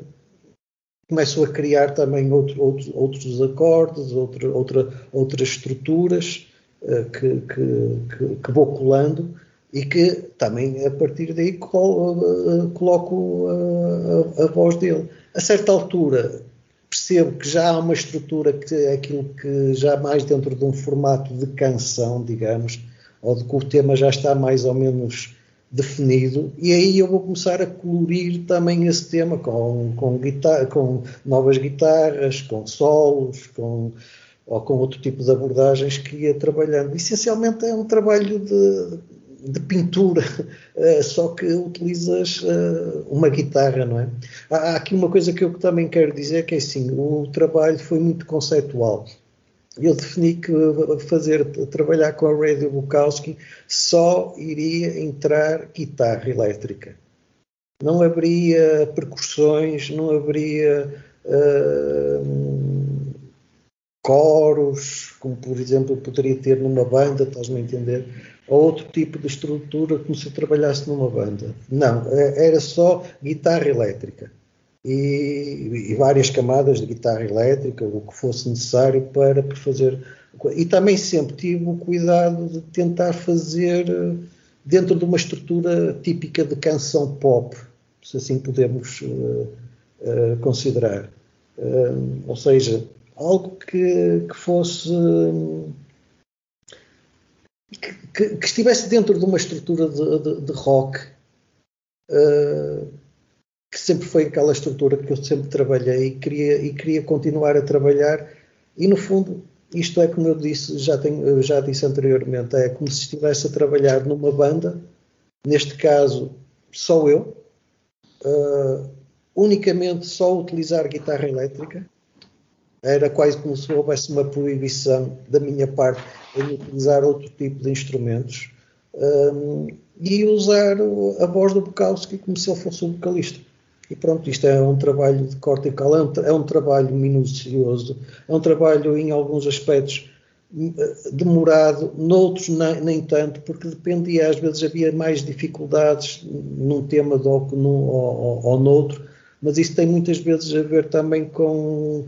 começo a criar também outro, outro, outros acordes, outra, outra, outras estruturas eh, que, que, que, vou colando e que também a partir daí colo, coloco a, a, a, voz dele. A certa altura percebo que já há uma estrutura que é aquilo que já mais dentro de um formato de canção, digamos, ou de que o tema já está mais ou menos definido, e aí eu vou começar a colorir também esse tema com, com, com novas guitarras, com solos, com ou com outro tipo de abordagens que ia trabalhando. Essencialmente é um trabalho de, de pintura, uh, só que utilizas uh, uma guitarra, não é? Há, aqui uma coisa que eu também quero dizer que é assim, o trabalho foi muito conceitual. Eu defini que fazer trabalhar com a Radio Bukowski só iria entrar guitarra elétrica. Não haveria percussões, não haveria uh, coros, como por exemplo poderia ter numa banda, estás-me a entender? Ou outro tipo de estrutura como se trabalhasse numa banda. Não, é, era só guitarra elétrica. E, e, várias camadas de guitarra elétrica, o que fosse necessário para fazer. E também sempre tive o cuidado de tentar fazer dentro de uma estrutura típica de canção pop, se assim podemos uh, uh, considerar. Uh, ou seja, algo que, que fosse. Que, que, que, estivesse dentro de uma estrutura de, de, de rock, que sempre foi aquela estrutura que eu sempre trabalhei e queria, e queria continuar a trabalhar, e no fundo isto é como eu disse, já, tenho, já disse anteriormente, é como se estivesse a trabalhar numa banda, neste caso só eu, uh, unicamente só utilizar guitarra elétrica. Era quase como se houvesse uma proibição da minha parte em utilizar outro tipo de instrumentos um, e usar a voz do Bukowski como se ele fosse o vocalista. E pronto, isto é um trabalho de corte e cal, é um, é um trabalho minucioso, é um trabalho em alguns aspectos eh, demorado, noutros nem, nem, tanto, porque dependia, às vezes havia mais dificuldades num tema do, num, ou, ou noutro, mas isso tem muitas vezes a ver também com,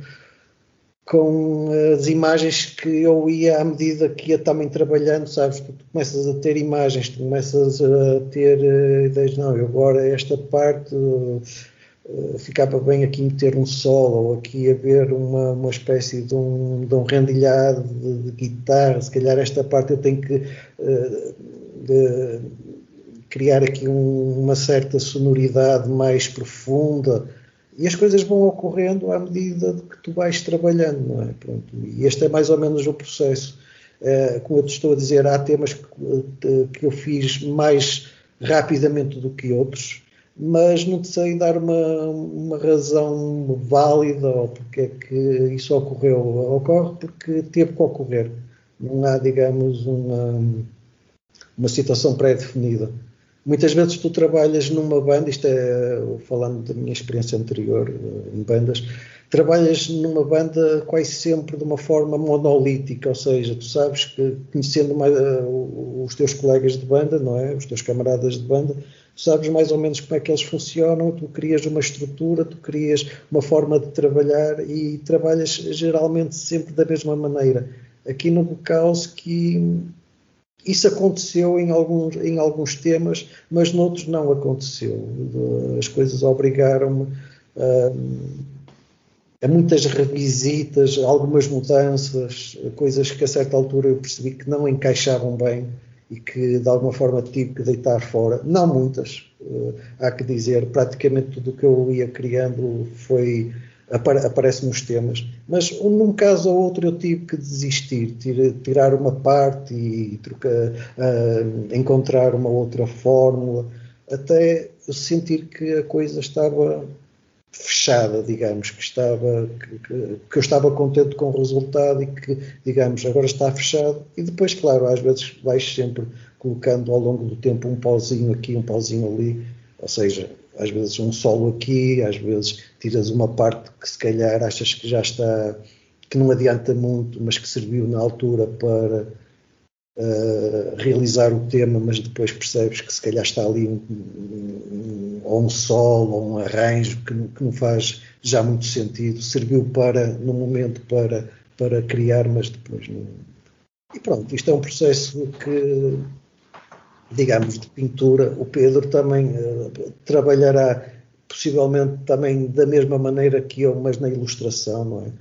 com as imagens que eu ia à medida que ia também trabalhando, sabes? Tu começas a ter imagens, tu começas a ter eh, ideias, não, eu agora esta parte eh, ficava bem aqui meter um solo ou aqui haver uma, uma espécie de um, de um rendilhado de, de, guitarra, se calhar esta parte eu tenho que uh, de, criar aqui um, uma certa sonoridade mais profunda e as coisas vão ocorrendo à medida que tu vais trabalhando, não é? Pronto, e este é mais ou menos o processo. Uh, como eu te estou a dizer, há temas que, que eu fiz mais rapidamente do que outros, mas não sei dar uma, uma razão válida ou porque é que isso ocorreu. Ocorre porque teve que ocorrer. Não há, digamos, uma, uma situação pré-definida. Muitas vezes tu trabalhas numa banda, isto é falando da minha experiência anterior eh, em bandas, trabalhas numa banda quase sempre de uma forma monolítica, ou seja, tu sabes que conhecendo mais, uh, os teus colegas de banda, não é? Os teus camaradas de banda, sabes mais ou menos como é que eles funcionam, tu crias uma estrutura, tu crias uma forma de trabalhar e trabalhas geralmente sempre da mesma maneira. Aqui no Bukowski isso aconteceu em alguns, em alguns temas, mas noutros não aconteceu. As coisas obrigaram-me a, a muitas revisitas, algumas mudanças, coisas que a certa altura eu percebi que não encaixavam bem e que de alguma forma tive que deitar fora. Não muitas, uh, há que dizer, praticamente tudo o que eu ia criando foi aparece nos temas, mas num caso ou outro eu tive que desistir, tirar uma parte e trocar, uh, encontrar uma outra fórmula, até sentir que a coisa estava fechada, digamos, que estava que, que, eu estava contente com o resultado e que, digamos, agora está fechado. E depois, claro, às vezes vais sempre colocando ao longo do tempo um pauzinho aqui, um pauzinho ali, ou seja, às vezes um solo aqui, às vezes tiras uma parte que se calhar achas que já está, que não adianta muito, mas que serviu na altura para uh, realizar o tema, mas depois percebes que se calhar está ali um, um, ou um solo ou um arranjo que, que não faz já muito sentido, serviu para, no momento, para, para criar, mas depois não. E pronto, isto é um processo que, digamos, de pintura. O Pedro também uh, trabalhará possivelmente também da mesma maneira que eu, mas na ilustração, não é?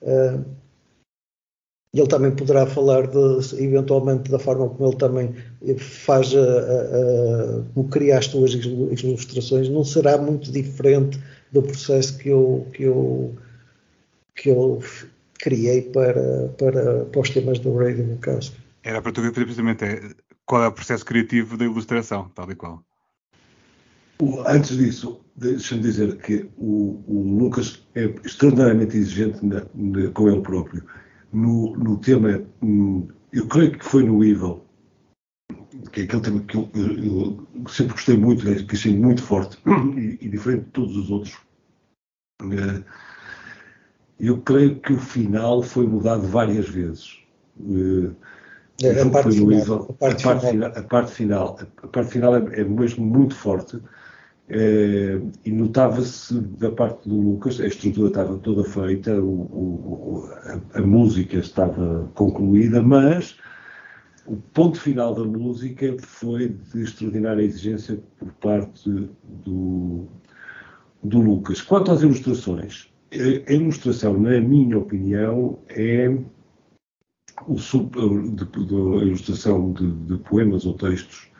Uh, ele também poderá falar de, eventualmente da forma como ele também faz a, a, a, como cria as suas ilustrações não será muito diferente do processo que eu que eu que eu criei para para, para os temas do Radio Bukowski. Era para tu ver precisamente é, qual é o processo criativo da ilustração, tal e qual. Antes disso, deixa-me dizer que o, o, Lucas é extraordinariamente exigente na, na, com ele próprio no, no tema, hum, eu creio que foi no Evil, que é aquele tema que eu, eu, eu sempre gostei muito, né, que achei muito forte e, e, diferente de todos os outros. Eh, eu creio que o final foi mudado várias vezes. Eh, é, a, parte final, a, parte a, parte final, a parte final, a parte final é, é mesmo muito forte eh, e notava-se da parte do Lucas, a estrutura estava toda feita, o, o, a, a, música estava concluída, mas o ponto final da música foi de extraordinária exigência por parte do, do Lucas. Quanto às ilustrações, a ilustração, na minha opinião, é o sub, de, de, a ilustração de, de, poemas ou textos,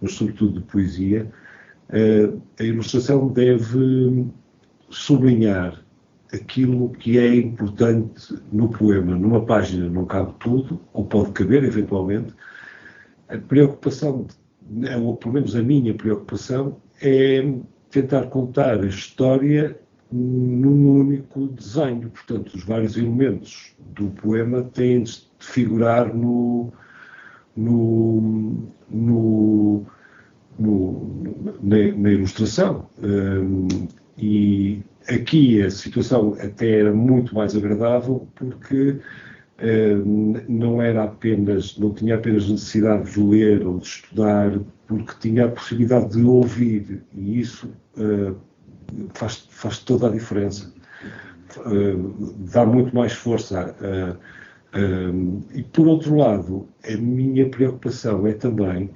mas sobretudo de poesia. A ilustração deve sublinhar aquilo que é importante no poema. Numa página não cabe tudo, ou pode caber eventualmente. A preocupação, ou pelo menos a minha preocupação, é tentar contar a história num único desenho. Portanto, os vários elementos do poema têm de figurar no, no, no, no na, na, ilustração. Um, e aqui a situação até era muito mais agradável porque um, não era apenas, não tinha apenas necessidade de ler ou de estudar, porque tinha a possibilidade de ouvir e isso uh, faz, faz toda a diferença. Uh, dá muito mais força. Uh, e por outro lado, a minha preocupação é também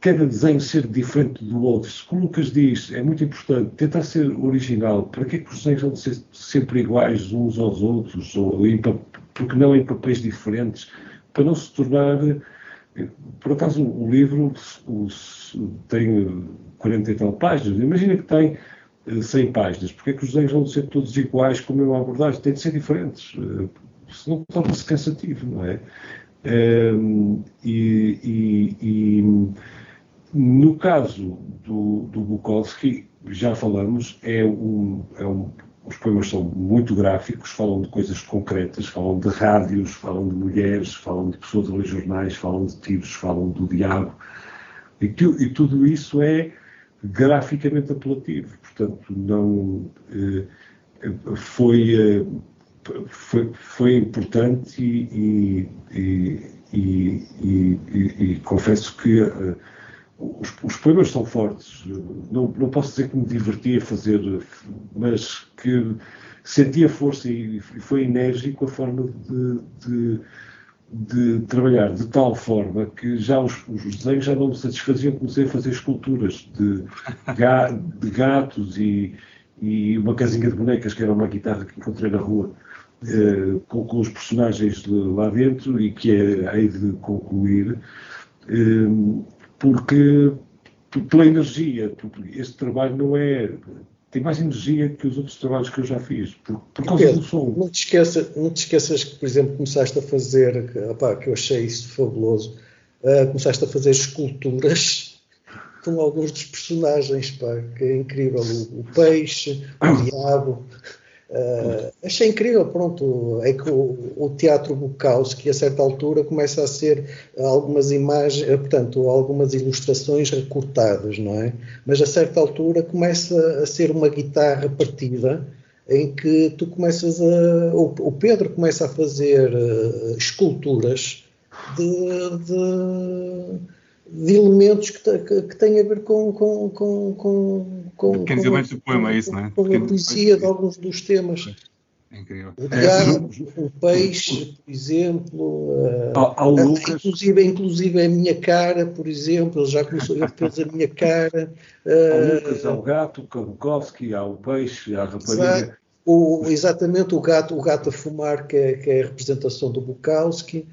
cada desenho ser diferente do outro. Se o Lucas diz, é muito importante tentar ser original. Para que, é que os desenhos vão ser sempre iguais uns aos outros? Ou em, porque não em papéis diferentes? Para não se tornar. Por acaso, o livro tem 40 e tal páginas. Imagina que tem 100 páginas, porque é que os desenhos vão ser todos iguais com a mesma abordagem? Tem de ser diferentes, eh, senão torna-se cansativo, não é? Ehm, e, e, e, no caso do, do Bukowski, já falamos, é um, é um, os poemas são muito gráficos, falam de coisas concretas, falam de rádios, falam de mulheres, falam de pessoas a ler jornais, falam de tiros, falam do diabo, e, e tudo isso é graficamente apelativo. Portanto, não eh, foi, eh, foi, foi importante e, e, e, confesso que uh, os, os, poemas são fortes. Não, não posso dizer que me diverti a fazer, mas que sentia força e, foi enérgico a forma de, de de trabalhar de tal forma que já os, os desenhos já não me satisfaziam, comecei a fazer esculturas de, ga, de gatos e, e, uma casinha de bonecas, que era uma guitarra que encontrei na rua, eh, com, com, os personagens lá dentro e que é, hei de concluir, eh, porque pela energia, este trabalho não é tem mais energia que os outros trabalhos que eu já fiz, por, por causa Pedro, do som. Não te, esqueça, não te esqueças que, por exemplo, começaste a fazer, que, opá, que eu achei isso fabuloso, uh, começaste a fazer esculturas com alguns dos personagens, pá, que é incrível. O, o peixe, o diabo, Uh, achei incrível, pronto, é que o, o teatro Bukowski a certa altura começa a ser algumas imagens, eh, portanto, algumas ilustrações recortadas, não é? Mas a certa altura começa a ser uma guitarra partida em que tu começas a, o, o Pedro começa a fazer uh, esculturas de, de de elementos que, que, que, têm a ver com, com, com, com, com, com, elementos do poema, é isso, não é? Com a poesia de alguns dos temas. É incrível. O diabo, é, o peixe, por exemplo, ao, ao inclusive, inclusive a minha cara, por exemplo, ele já começou, ele fez a minha cara. Ao Lucas, ao gato, ao Bukowski, ao peixe, à rapariga. O, exatamente, o gato, o gato a fumar, que é, que é a representação do Bukowski.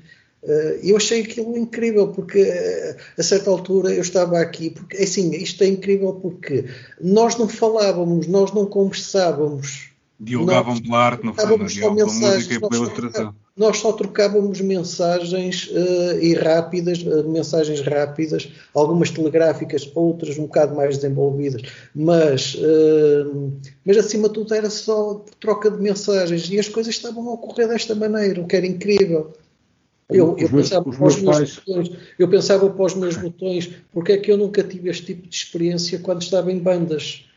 Uh, eu achei aquilo incrível, porque uh, a certa altura eu estava aqui, porque assim, isto é incrível porque nós não falávamos, nós não conversávamos. Dialogavam pela arte, não foi? Só mensagens, música e pela ilustração. Nós só trocávamos mensagens uh, e rápidas, mensagens rápidas, algumas telegráficas, outras um bocado mais desenvolvidas, mas, mas acima de tudo era só troca de mensagens e as coisas estavam a ocorrer desta maneira, o que era incrível. Eu, eu, meus, pensava para os meus pais... botões, eu pensava para os meus botões, porque é que eu nunca tive este tipo de experiência quando estava em bandas?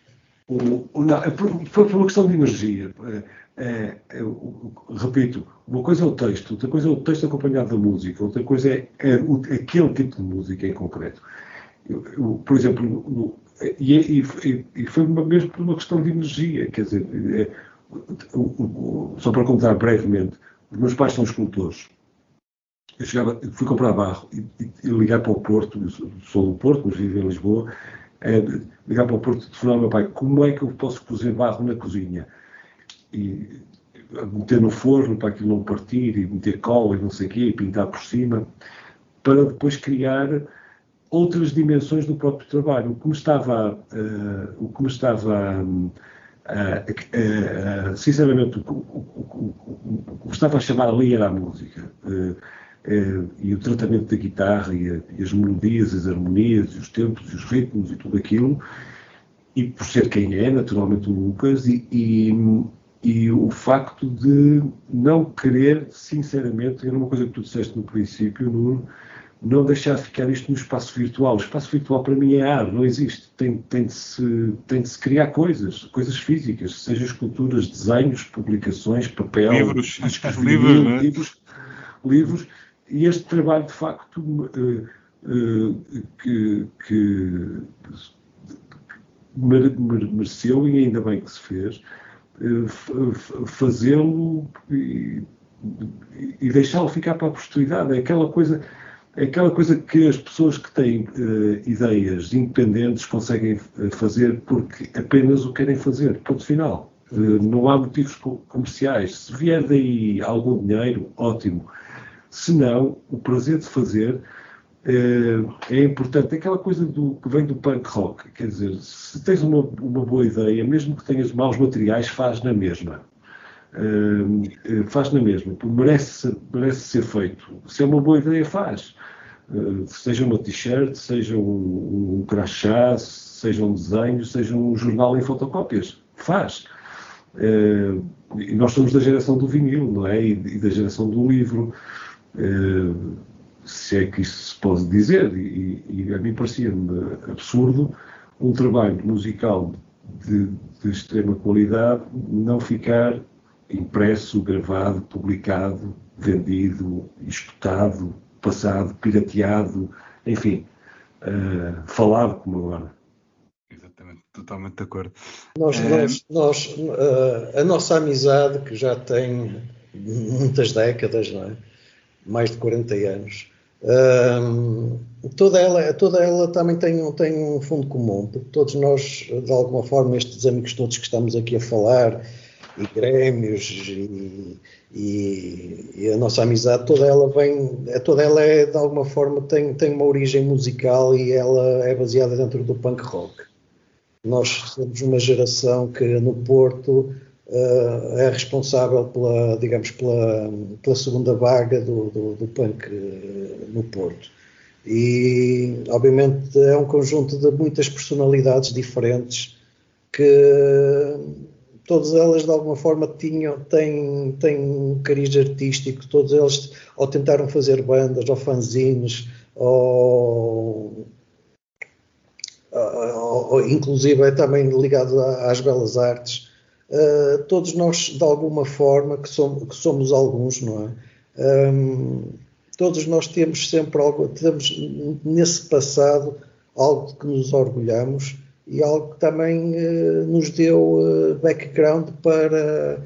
O, o, não, é foi por uma questão de energia. É, é, é repito, uma coisa é o texto, outra coisa é o texto acompanhado da música, outra coisa é, é aquele tipo de música em concreto. Eu, eu, por exemplo, no, e, e, e, foi mesmo por uma questão de energia, quer dizer, é, só para contar brevemente, os meus pais são escultores eu chegava, fui comprar barro e, e, e ligar para o Porto, sou do Porto, mas vivo em Lisboa, é, ligar para o Porto e telefonar ao meu pai, como é que eu posso cozer barro na cozinha? E meter no forno para aquilo não partir, e meter cola e não sei o quê, e pintar por cima, para depois criar outras dimensões do próprio trabalho. O que me estava, uh, o que me estava uh, uh, sinceramente, o, que estava a chamar ali era a música. E o tratamento da guitarra e, a, e, as melodias, as harmonias, os tempos, os ritmos e tudo aquilo. E por ser quem é, naturalmente o Lucas, e, e, e o facto de não querer, sinceramente, era uma coisa que tu disseste no princípio, Nuno, não deixar ficar isto no espaço virtual. O espaço virtual para mim é ar, não existe. Tem, tem, de se, tem de se criar coisas, coisas físicas, seja esculturas, desenhos, publicações, papel. Livros, que livros, né? livros, livros. E este trabalho, de facto, uh, uh, que, que mereceu, e ainda bem que se fez, uh, fazê-lo e, e deixá-lo ficar para a posteridade. É aquela coisa é aquela coisa que as pessoas que têm uh, ideias independentes conseguem eh, fazer porque apenas o querem fazer, ponto final. Uh, não há motivos comerciais. Se vier daí algum dinheiro, ótimo. Se não, o prazer de fazer uh, é importante. É aquela coisa do, que vem do punk rock. Quer dizer, se tens uma, uma boa ideia, mesmo que tenhas maus materiais, faz na mesma. Uh, faz na mesma, merece, merece ser feito. Se é uma boa ideia, faz. Uh, seja uma t-shirt, seja um, um crachá, seja um desenho, seja um jornal em fotocópias. Faz. Uh, nós somos da geração do vinil, não é? E, e da geração do livro. Se é que isso se pode dizer. E, e a mim parecia-me absurdo um trabalho musical de, de extrema qualidade não ficar impresso, gravado, publicado, vendido, escutado, passado, pirateado, enfim, uh, falado como agora. Exatamente, totalmente de acordo. Nós, é... nós, nós uh, a nossa amizade, que já tem muitas décadas, não é? Mais de 40 anos, uh, toda, ela, toda ela também tem, um, tem um fundo comum, porque todos nós, de alguma forma, estes amigos todos que estamos aqui a falar, e grêmios e, e, e, a nossa amizade toda ela vem toda ela é de alguma forma tem, tem uma origem musical e ela é baseada dentro do punk rock. Nós somos uma geração que no Porto uh, é responsável pela digamos pela, pela segunda vaga do, do, do punk uh, no Porto e obviamente é um conjunto de muitas personalidades diferentes que todas elas de alguma forma tinham, têm, têm um cariz artístico, todos eles ou tentaram fazer bandas, ou fanzines, ou, ou inclusive é também ligado às belas artes. Uh, todos nós, de alguma forma, que somos, que somos alguns, não é? Um, todos nós temos sempre algo, temos nesse passado algo que nos orgulhamos e algo que também uh, nos deu uh, background para,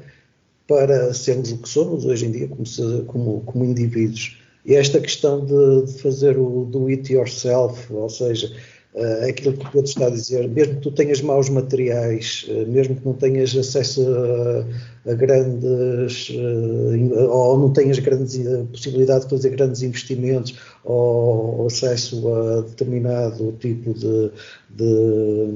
para sermos o que somos hoje em dia como, como, como indivíduos. E esta questão de, de, fazer o do it yourself, ou seja, uh, aquilo que o Pedro está a dizer, mesmo que tu tenhas maus materiais, uh, mesmo que não tenhas acesso a, a grandes, uh, ou não tenhas grandes, possibilidade de fazer grandes investimentos, ou acesso a determinado tipo de, de,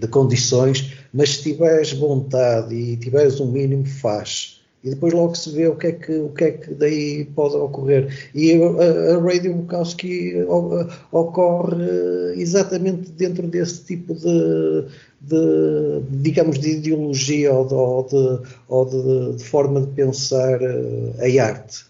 de condições, mas se tiveres vontade e tiveres um mínimo, faz e depois logo se vê o que é que, o que, é que daí pode ocorrer. E a, a Radio Bukowski ocorre exatamente dentro desse tipo de, de digamos, de ideologia ou de, ou de, ou de, forma de pensar a arte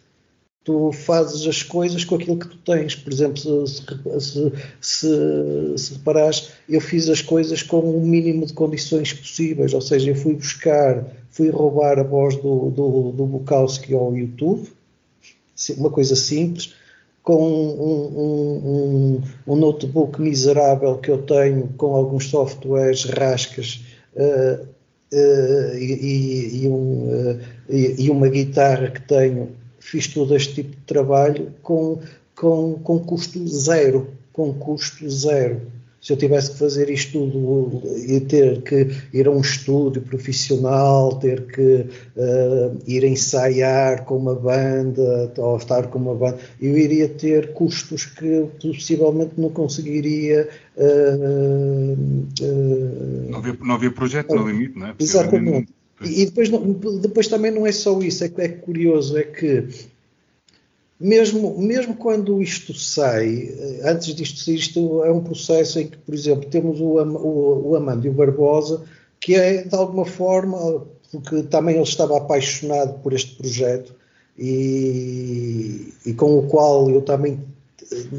tu fazes as coisas com aquilo que tu tens. Por exemplo, se, se, se, se reparares, eu fiz as coisas com o mínimo de condições possíveis, ou seja, eu fui buscar, fui roubar a voz do, do, do Bukowski ao YouTube, uma coisa simples, com um, um, um, um notebook miserável que eu tenho, com alguns softwares rascas, uh, uh, e, e, uh, e uma guitarra que tenho. Fiz todo este tipo de trabalho com, com, com custo zero, com custo zero se eu tivesse que fazer isto tudo e ter que ir a um estúdio profissional, ter que uh, ir ensaiar com uma banda ou estar com uma banda, eu iria ter custos que possivelmente não conseguiria. Uh, uh, não, havia, não havia projeto no limite, não é? Exatamente. E depois, depois também não é só isso, é que é curioso, é que mesmo, mesmo quando isto sai, antes disto isto é um processo em que, por exemplo, temos o, o, o Barbosa, que é de alguma forma, porque também ele estava apaixonado por este projeto e, e com o qual eu também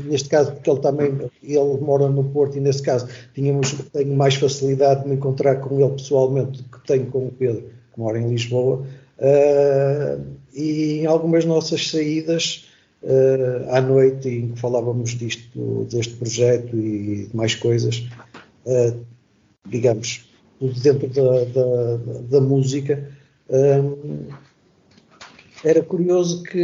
neste caso porque ele também ele mora no Porto e nesse caso tínhamos, tenho mais facilidade de me encontrar com ele pessoalmente do que tenho com o Pedro que mora em Lisboa. Uh, e em algumas nossas saídas uh, à noite em que falávamos disto, deste projeto e de mais coisas, uh, digamos, dentro da, da, da música, um, era curioso que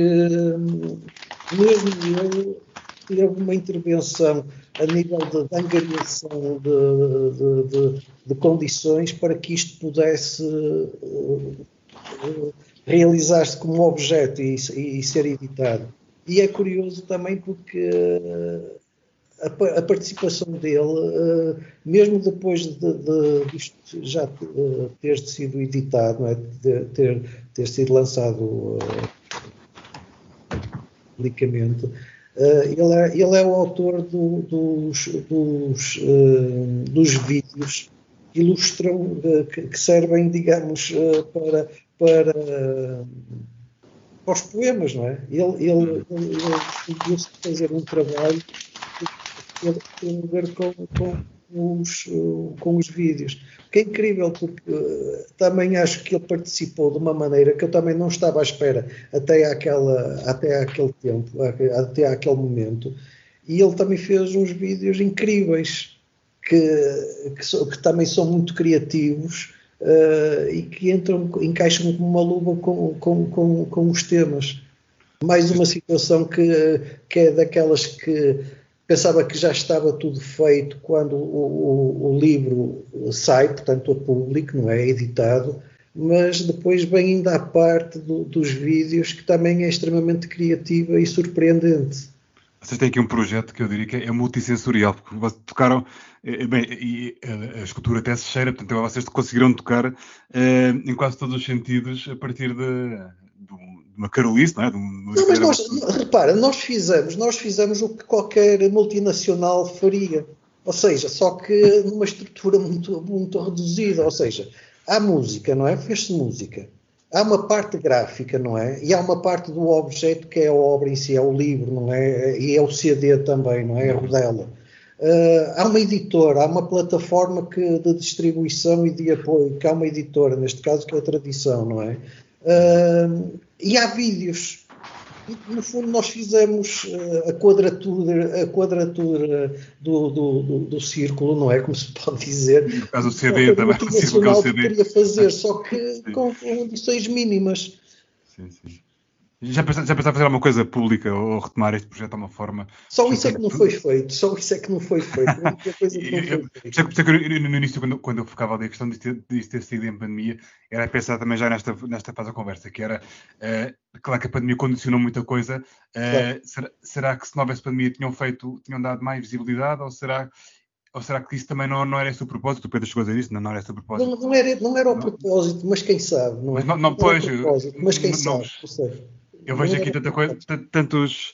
mesmo eu teve uma intervenção a nível de, de angariação de, de, de, condições para que isto pudesse uh, realizar-se como objeto e, e, ser editado. E é curioso também porque eh, a, participação dele, uh, mesmo depois de, de, de já uh, ter sido editado, é? de, ter, ter sido lançado publicamente, ele, é, ele é o autor do, dos, dos, dos vídeos que ilustram, que, servem, digamos, para, para aos poemas, não é? Ele, ele, ele, ele fazer um trabalho tem a ver com, com, os, com os vídeos. Que é incrível, porque uh, também acho que ele participou de uma maneira que eu também não estava à espera até, àquela, até àquele tempo, até àquele momento. E ele também fez uns vídeos incríveis que, que, que também são muito criativos uh, e que entram, encaixam como uma luva com, com, com, com os temas. Mais uma situação que, que é daquelas que pensava que já estava tudo feito quando o, o, o, livro sai, portanto, a público, não é? Editado, mas depois vem ainda a parte do, dos vídeos que também é extremamente criativa e surpreendente. Vocês têm aqui um projeto que eu diria que é multissensorial, porque tocaram, bem, e a, escultura até se cheira, portanto vocês conseguiram tocar eh, em quase todos os sentidos a partir de, de uma carolice, não é? Não, mas nós, repara, nós fizemos, nós fizemos o que qualquer multinacional faria, ou seja, só que numa estrutura muito, muito reduzida, ou seja, há música, não é? Fez-se música há uma parte gráfica, não é? E há uma parte do objeto que é a obra em si, é o livro, não é? E é o CD também, não é? A rodela. Uh, há uma editora, há uma plataforma que, de distribuição e de apoio, que há uma editora, neste caso, que é a Tradição, não é? Uh, e há vídeos no fundo nós fizemos uh, a quadratura, a quadratura do, do, do, do, círculo, não é? Como se pode dizer. No caso do CD também, o círculo é o CD. Poderia fazer, só que sim. com condições mínimas. Sim, sim. Já pensaste, já pensaste fazer alguma coisa pública ou retomar este projeto de uma forma. Só isso é que não foi feito. Só isso é que não foi feito. coisa que não foi feito. no início, quando, quando eu focava ali a questão de ter, de ter sido em pandemia, era pensar também já nesta, nesta fase da conversa, que era. Uh, claro que a pandemia condicionou muita coisa. Uh, claro. será, será que se não houvesse pandemia tinham feito, tinham dado mais visibilidade? Ou será ou será que isso também não, não era esse o propósito? O Pedro chegou a dizer isso? Não, não era esse o propósito? Não, não, era, não era o propósito, mas quem sabe? Não, mas não, não, pois, mas quem não, sabe? Eu vejo aqui tanta coisa, tantos,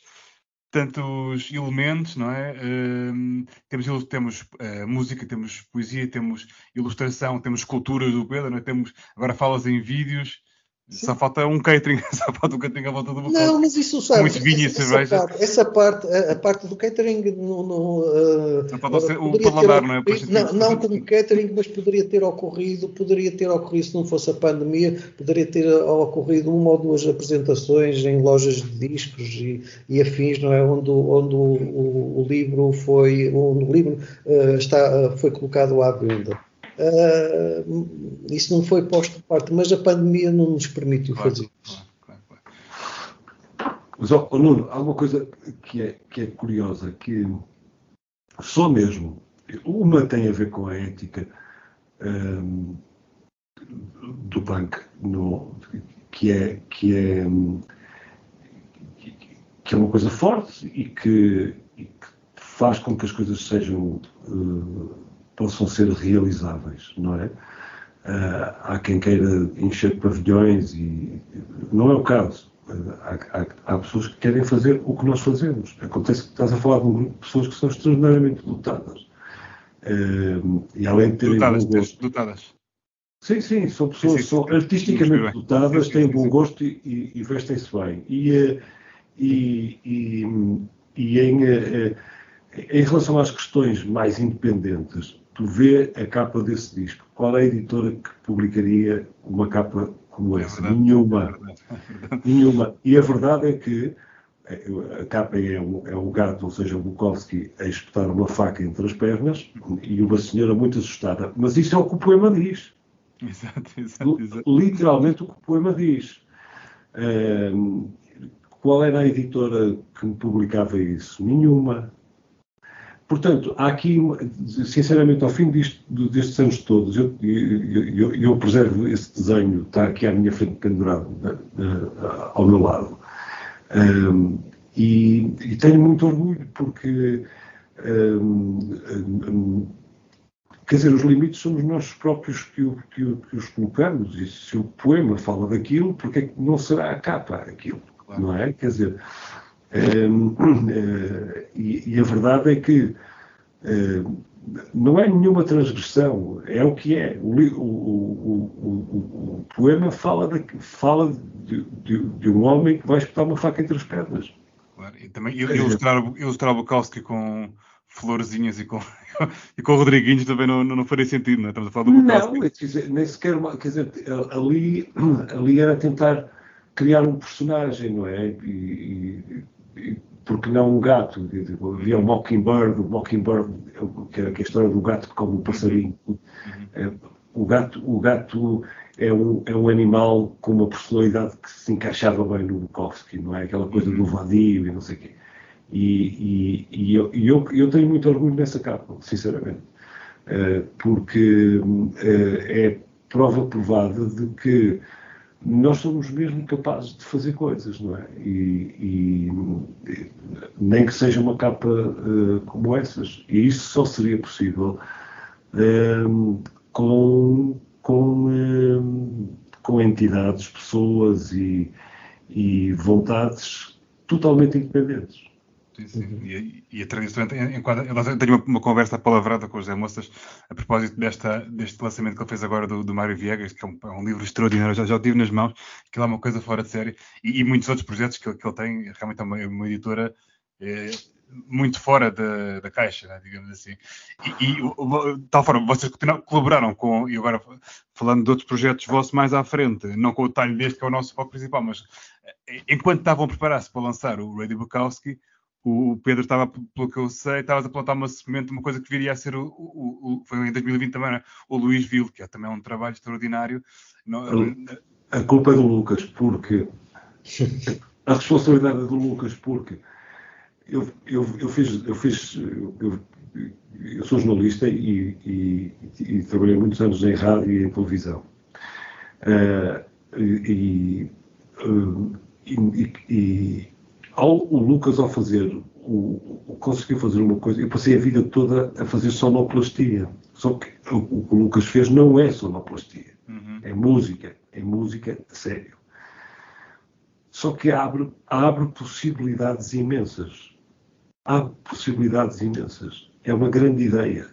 tantos elementos, não é? Uh, temos temos uh, música, temos poesia, temos ilustração, temos escultura do Pedro, não é? temos, agora falas em vídeos. Sim. Só falta um catering, só falta um catering à volta do balcão. Não, mas isso sabe. Muito vinho e cerveja. Essa parte, a, a, parte do catering no, no, uh, ser o paladar, não é? Não, não como catering, mas poderia ter ocorrido, poderia ter ocorrido se não fosse a pandemia, poderia ter ocorrido uma ou duas apresentações em lojas de discos e, e afins, não é? Onde, onde o, o, o livro foi, onde o livro uh, está, uh, foi colocado à venda. Uh, isso não foi posto de parte, mas a pandemia não nos permitiu claro, fazer isso. Claro, claro, Mas, oh, Nuno, há uma coisa que é, que é curiosa, que só mesmo, uma tem a ver com a ética um, do banco, no, que é, que é que é uma coisa forte e que, e que faz com que as coisas sejam uh, possam ser realizáveis, não é? Uh, há quem queira encher pavilhões e não é o caso. Há, há, há, pessoas que querem fazer o que nós fazemos. Acontece que estás a falar de um grupo de pessoas que são extraordinariamente dotadas. Uh, e além de terem dotadas, bom gosto, dotadas. Sim, sim, são pessoas sim, são artisticamente sim. dotadas, Sim, sim, têm bom gosto e, e- vestem-se bem. E, eh, e, e, e em, eh, em relação às questões mais independentes, tu vê a capa desse disco. Qual é a editora que publicaria uma capa como É essa? verdade. Nenhuma. É verdade. Nenhuma. E a verdade é que eh, a capa é um, é um gato, ou seja, o Bukowski a espetar uma faca entre as pernas e uma senhora muito assustada. Mas isso é o que o poema diz. Exato, exato, exato. Literalmente o que o poema diz. Ehm, qual era a editora que me publicava isso? Nenhuma. Portanto, há aqui, sinceramente, ao fim disto, destes anos todos, eu, eu, eu- preservo esse desenho, está aqui à minha frente pendurado, ao meu lado. Ehm, e, e tenho muito orgulho porque, ehm, quer dizer, os limites somos nós próprios que, o- que o- que os colocamos. E se o poema fala daquilo, porque é que não será a capa aquilo? Claro. Não é? Quer dizer, e, e a verdade é que eh, não é nenhuma transgressão, é o que é. O, o- o- o- poema fala, de, fala de, de- de um homem que vai espetar uma faca entre as pernas. Claro. E também il- ilustrar, o- ilustrar Bukowski com florzinhas e com, e com Rodriguinhos também não, não, não faria sentido, não é? Estamos a falar do Bukowski. Não, é, quer dizer, nem sequer, quer dizer, ali, ali era tentar criar um personagem, não é? E- e porque não um gato? Havia o Mockingbird, o Mockingbird, que é a história do gato que come um passarinho. É, O gato, o gato é, um, é um animal com uma personalidade que se encaixava bem no Bukowski, não é? Aquela coisa do vadio e não sei o quê. E, e, e eu, e eu, eu tenho muito orgulho nessa capa, sinceramente. Eh, porque eh, é prova provada de que nós somos mesmo capazes de fazer coisas, não é? E, e nem que seja uma capa eh, como essas. E isso só seria possível eh, com, com, eh, com entidades, pessoas e, e vontades totalmente independentes. Sim, sim. E, e a tradição enquadra. Eu tenho uma, uma conversa palavrada com o José Moças a propósito desta, deste lançamento que ele fez agora do, do Mário Viegas, que é um, é um livro extraordinário, já, já o tive nas mãos, que é uma coisa fora de série, e, e muitos outros projetos que, ele- que ele tem, realmente é uma, é uma editora eh, muito fora da, da caixa, né, digamos assim. E, e tal forma, vocês colaboraram com, e agora falando de outros projetos vossos mais à frente, não com o talho deste que é o nosso foco principal, mas eh, enquanto estavam a preparar-se para lançar o Radio Bukowski, o Pedro estava, pelo que eu sei, estava a plantar uma semente, uma coisa que viria a ser o, o- o- foi em 2020 também, né? o Luís Ville, que é também um trabalho extraordinário. A culpa é do Lucas, porque a responsabilidade é do Lucas, porque eu, eu, eu fiz, eu fiz, eu, eu sou jornalista e, e- e trabalhei muitos anos em rádio e em televisão. Eh, e, e, e- e ao, o Lucas, ao fazer, o, o- conseguiu fazer uma coisa, eu passei a vida toda a fazer sonoplastia. Só que o, o que o Lucas fez não é sonoplastia. Uhum. É música, é música sério. Só que abre, abre possibilidades imensas. Abre possibilidades imensas. É uma grande ideia.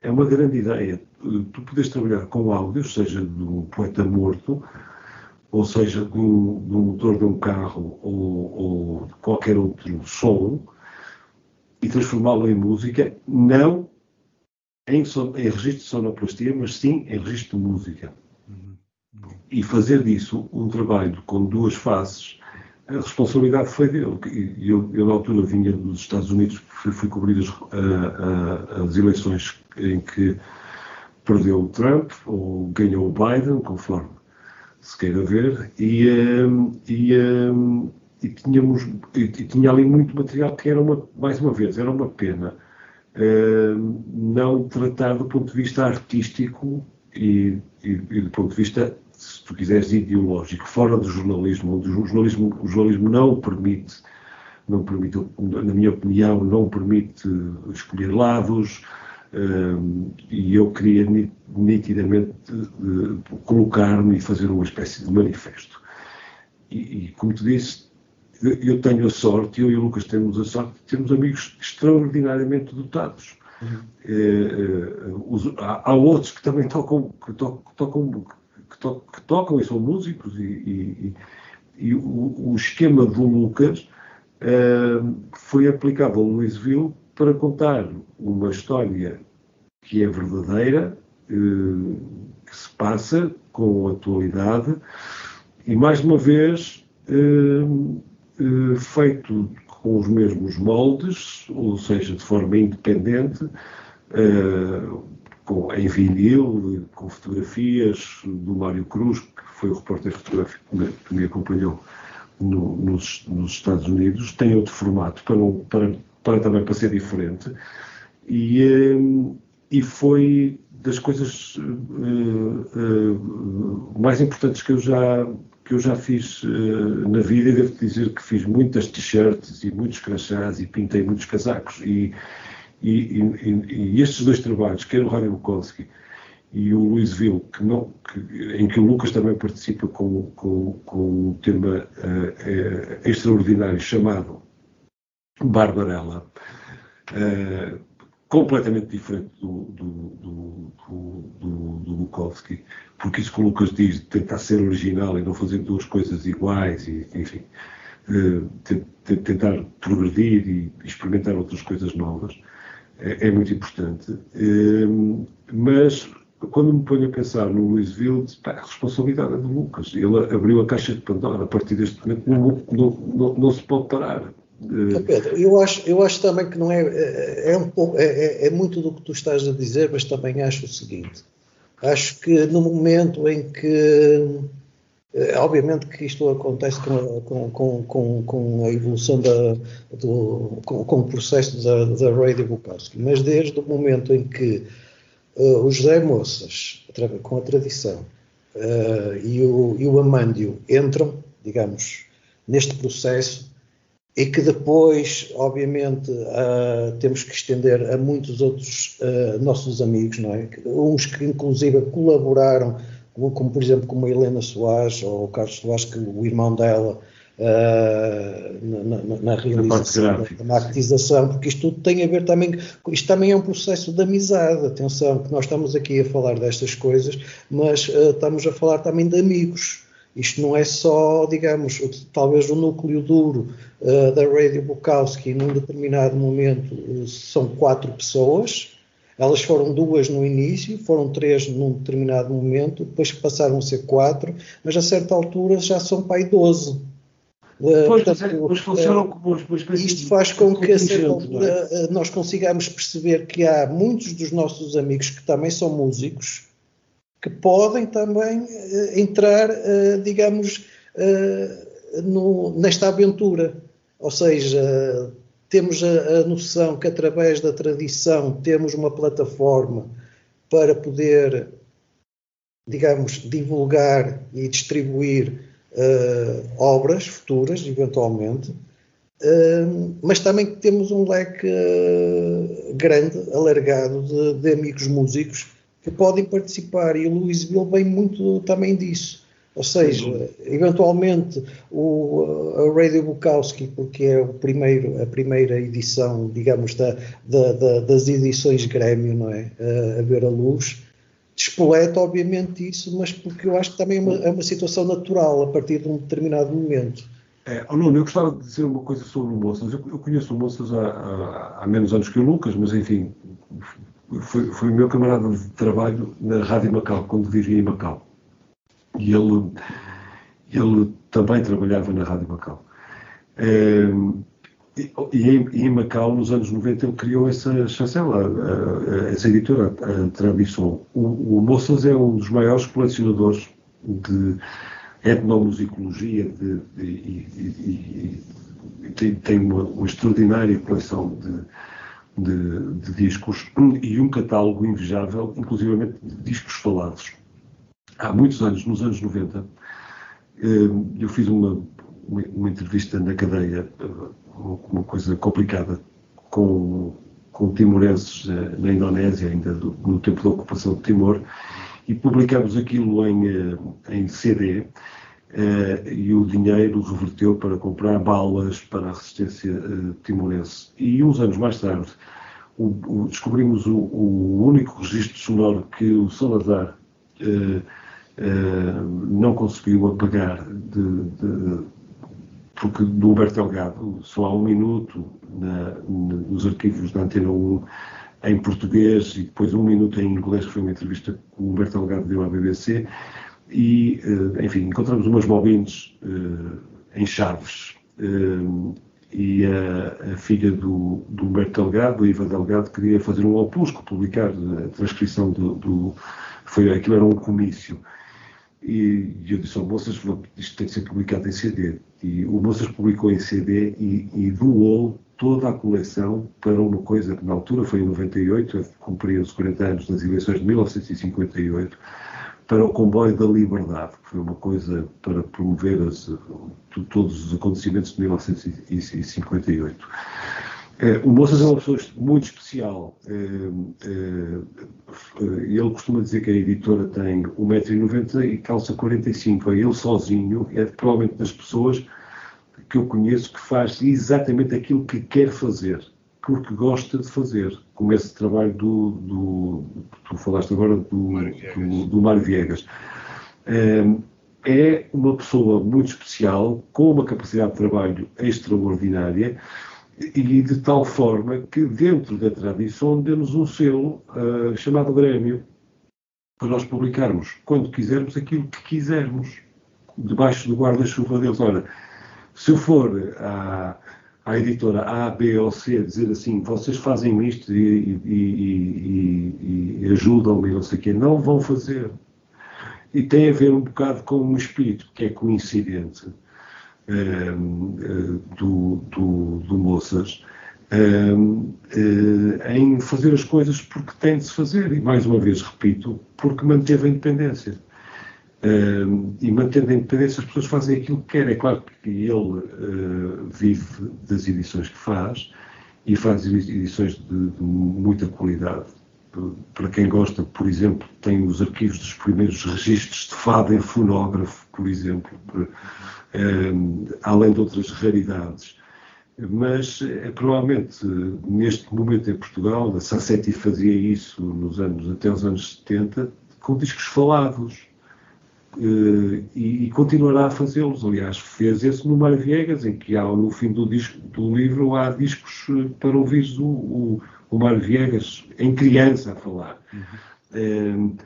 É uma grande ideia. Tu podes trabalhar com áudio, seja um poeta morto, ou seja de um motor de um carro, ou, ou de qualquer outro som, e transformá-lo em música, não em, son- em registro de sonoplastia, mas sim em registro de música e fazer disso um trabalho com duas faces, a responsabilidade foi dele. Eu, eu na altura, vinha dos Estados Unidos, fui, fui cobrir as, a- a- as eleições em que perdeu o Trump ou ganhou o Biden, conforme se queira ver, e, hum, e, hum, e tínhamos, e, tinha ali muito material que era uma, mais uma vez, era uma pena uh, não tratar do ponto de vista artístico e, e, e, do ponto de vista, se tu quiseres, ideológico, fora do jornalismo, onde o jornalismo, o jornalismo não permite, não permite, na minha opinião, não permite escolher lados, uh, e eu queria nitidamente uh, colocar-me e fazer uma espécie de manifesto. E, e, como tu disse, eu tenho a sorte, eu e o Lucas temos a sorte de termos amigos extraordinariamente dotados. Uhum. É, é, os, há, há, outros que também tocam, que tocam, que tocam, que que tocam e são músicos, e, e, e o, o, esquema do Lucas foi aplicado ao Louisville para contar uma história que é verdadeira, que se passa com atualidade, e mais uma vez eh, feito com os mesmos moldes, ou seja, de forma independente, eh, com, em vinil, com fotografias do Mário Cruz, que foi o repórter fotográfico que me acompanhou no, nos, nos, Estados Unidos, tem outro formato para, para, para também para ser diferente. E, eh, e foi das coisas uh, uh, mais importantes que eu já que eu já fiz uh, na vida e devo dizer que fiz muitas t-shirts e muitos crachás e pintei muitos casacos e, e, e, e estes dois trabalhos, quer o Harry Bukowski e o Louisville, que não, que, em que o Lucas também participa com, com, com um tema uh, extraordinário chamado Barbarella, uh, completamente diferente do, do, do, do, Bukowski, porque isso que o Lucas diz, de tentar ser original e não fazer duas coisas iguais, e, enfim, uh, tentar progredir e experimentar outras coisas novas, é, é muito importante. Uh, mas quando me ponho a pensar no Louisville, pá, a responsabilidade é do Lucas. Ele abriu a caixa de Pandora, a partir deste momento não, não, não, não se pode parar. Pedro, eu acho, eu acho também que não é, é, é um pouco, é, é, é, muito do que tu estás a dizer, mas também acho o seguinte, acho que no momento em que, eh, obviamente que isto acontece com, com, com, com, a evolução da, do, com, com o processo da, da Radio Bukowski, mas desde o momento em que uh, o José Moças, com a tradição, uh, e, o, e o Amândio entram, digamos, neste processo, e que depois, obviamente, uh, temos que estender a muitos outros uh, nossos amigos, não é? Uns que inclusive colaboraram, como, por exemplo como a Helena Soares ou o Carlos Soares, que o irmão dela, uh, na, na, na, realização, na marketização, porque isto tudo tem a ver também, isto também é um processo de amizade, atenção, que nós estamos aqui a falar destas coisas, mas estamos a falar também de amigos, isto não é só, digamos, talvez o núcleo duro uh, da Radio Bukowski, num determinado momento, uh, são quatro pessoas. Elas foram duas no início, foram três num determinado momento, depois passaram a ser quatro, mas a certa altura já são pai 12. Uh, pois, portanto, funcionam como uma espécie Isto faz com que a certa é? altura é? nós consigamos perceber que há muitos dos nossos amigos que também são músicos, que podem também uh, entrar, uh, digamos, uh, no, nesta aventura. Ou seja, temos a, a, noção que através da tradição temos uma plataforma para poder, digamos, divulgar e distribuir obras futuras, eventualmente, mas também temos um leque grande, alargado de, de amigos músicos que podem participar e o Louisville vem muito também disso. Ou seja, uhum. eventualmente o, a Radio Bukowski, porque é o primeiro, a primeira edição, digamos, da, da, da, das edições Grêmio, não é? A, a, ver a luz, despoleta obviamente isso, mas porque eu acho que também é uma, é uma situação natural a partir de um determinado momento. É, oh Nuno, eu gostava de dizer uma coisa sobre o Moças. Eu, eu conheço o Moças há, há, há menos anos que o Lucas, mas enfim, foi, foi o meu camarada de trabalho na Rádio Macau, quando vivia em Macau. E ele, ele também trabalhava na Rádio Macau. É, e, em, em, Macau, nos anos 90, ele criou essa chancela, essa editora, a Tradição. O, o Moças é um dos maiores colecionadores de, etnomusicologia de, de, e, e, e, tem, tem uma, uma, extraordinária coleção de, de, de, discos e um catálogo invejável, inclusivamente de discos falados. Há muitos anos, nos anos 90, eh, eu fiz uma, uma, entrevista na cadeia, eh, uma coisa complicada, com, com timorenses eh, na Indonésia, ainda do, no tempo da ocupação de Timor, e publicamos aquilo em, eh, em CD eh, e o dinheiro reverteu para comprar balas para a resistência timorense. E uns anos mais tarde o, o, descobrimos o, o, único registro sonoro que o Salazar não conseguiu apagar de, de porque do Humberto Delgado só há um minuto na, nos arquivos da Antena 1 em português e depois um minuto em inglês, que foi uma entrevista que o Humberto Delgado deu à BBC. E, eh, enfim, encontramos umas bobines uh, em Chaves. Uh, e a, a, filha do, do Humberto Delgado, Iva Delgado, queria fazer um opusco, publicar a transcrição do, do foi, aquilo era um comício. E, eu disse ao Moças, isto tem que ser publicado em CD. E o Moças publicou em CD e, e doou toda a coleção para uma coisa que na altura foi em 98, cumpria os 40 anos das eleições de 1958, para o comboio da liberdade, que foi uma coisa para promover as, todos os acontecimentos de 1958. É, o Moças é uma pessoa muito especial. É, é, ele costuma dizer que a editora tem 1,90m e calça 45 Ele sozinho é provavelmente das pessoas que eu conheço que faz exatamente aquilo que quer fazer, porque gosta de fazer. Como esse trabalho do. do tu falaste agora do Mário Viegas. Do, do Mário Viegas. É uma pessoa muito especial, com uma capacidade de trabalho extraordinária e de tal forma que dentro da tradição demos um selo uh, chamado Grêmio para nós publicarmos quando quisermos aquilo que quisermos debaixo do guarda-chuva deles. Ora, se eu for à, à, editora A, B ou C dizer assim, vocês fazem isto e, e, e, e ajudam-me, não sei o quê, não vão fazer. E tem a ver um bocado com um espírito que é coincidente Ehm, eh, do, do, do Moças ehm, eh, em fazer as coisas porque tem de se fazer, e mais uma vez repito, porque manteve a independência. E mantendo a independência, as pessoas fazem aquilo que querem. É claro que ele uh, vive das edições que faz e faz edições de, de, muita qualidade. Para quem gosta, por exemplo, tem os arquivos dos primeiros registros de fado em fonógrafo, por exemplo, além de outras raridades. Mas é, provavelmente neste momento em Portugal, a Sassetti fazia isso nos anos, até os anos 70, com discos falados. Uh, e, e, continuará a fazê-los. Aliás, fez esse no Mário Viegas, em que há, no fim do, disco, do livro há discos eh, para ouvir o, o, o Mário Viegas em criança a falar. Uhum. Uh,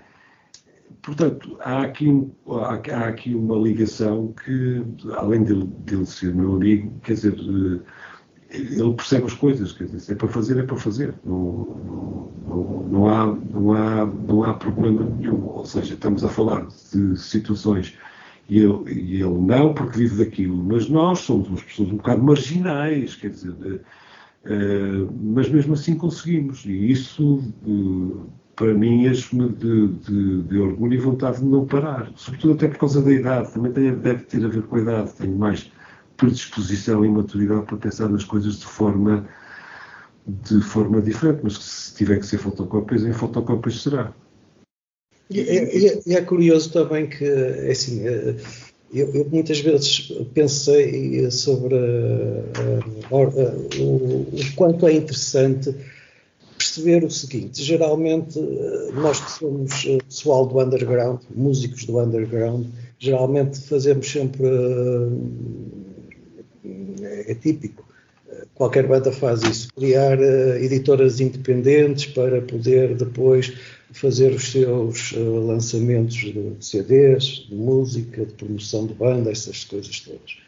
Portanto, há aqui, há, há aqui uma ligação que, além dele, dele ser meu amigo, quer dizer, eh, ele percebe as coisas, quer dizer, se é para fazer, é para fazer. Não, não, não, há, não, há, não há problema nenhum. Ou seja, estamos a falar de situações e ele, e ele não, porque vive daquilo, mas nós somos umas pessoas um bocado marginais, quer dizer, uh, mas mesmo assim conseguimos. E isso. Uh, para mim, enche-me de, de, de, orgulho e vontade de não parar. Sobretudo até por causa da idade. Também tem, deve ter a ver com a idade. Tenho mais predisposição e maturidade para pensar nas coisas de forma, de forma diferente. Mas se tiver que ser fotocópias, em fotocópias será. E é, é, é, curioso também que, é assim, eh, eu, eu, muitas vezes pensei sobre uh, uh, uh, o, o quanto é interessante perceber o seguinte: geralmente, nós que somos pessoal do underground, músicos do underground, geralmente fazemos sempre. Eh, é típico. Qualquer banda faz isso, criar editoras independentes para poder depois fazer os seus lançamentos de CDs, de música, de promoção de banda, essas coisas todas.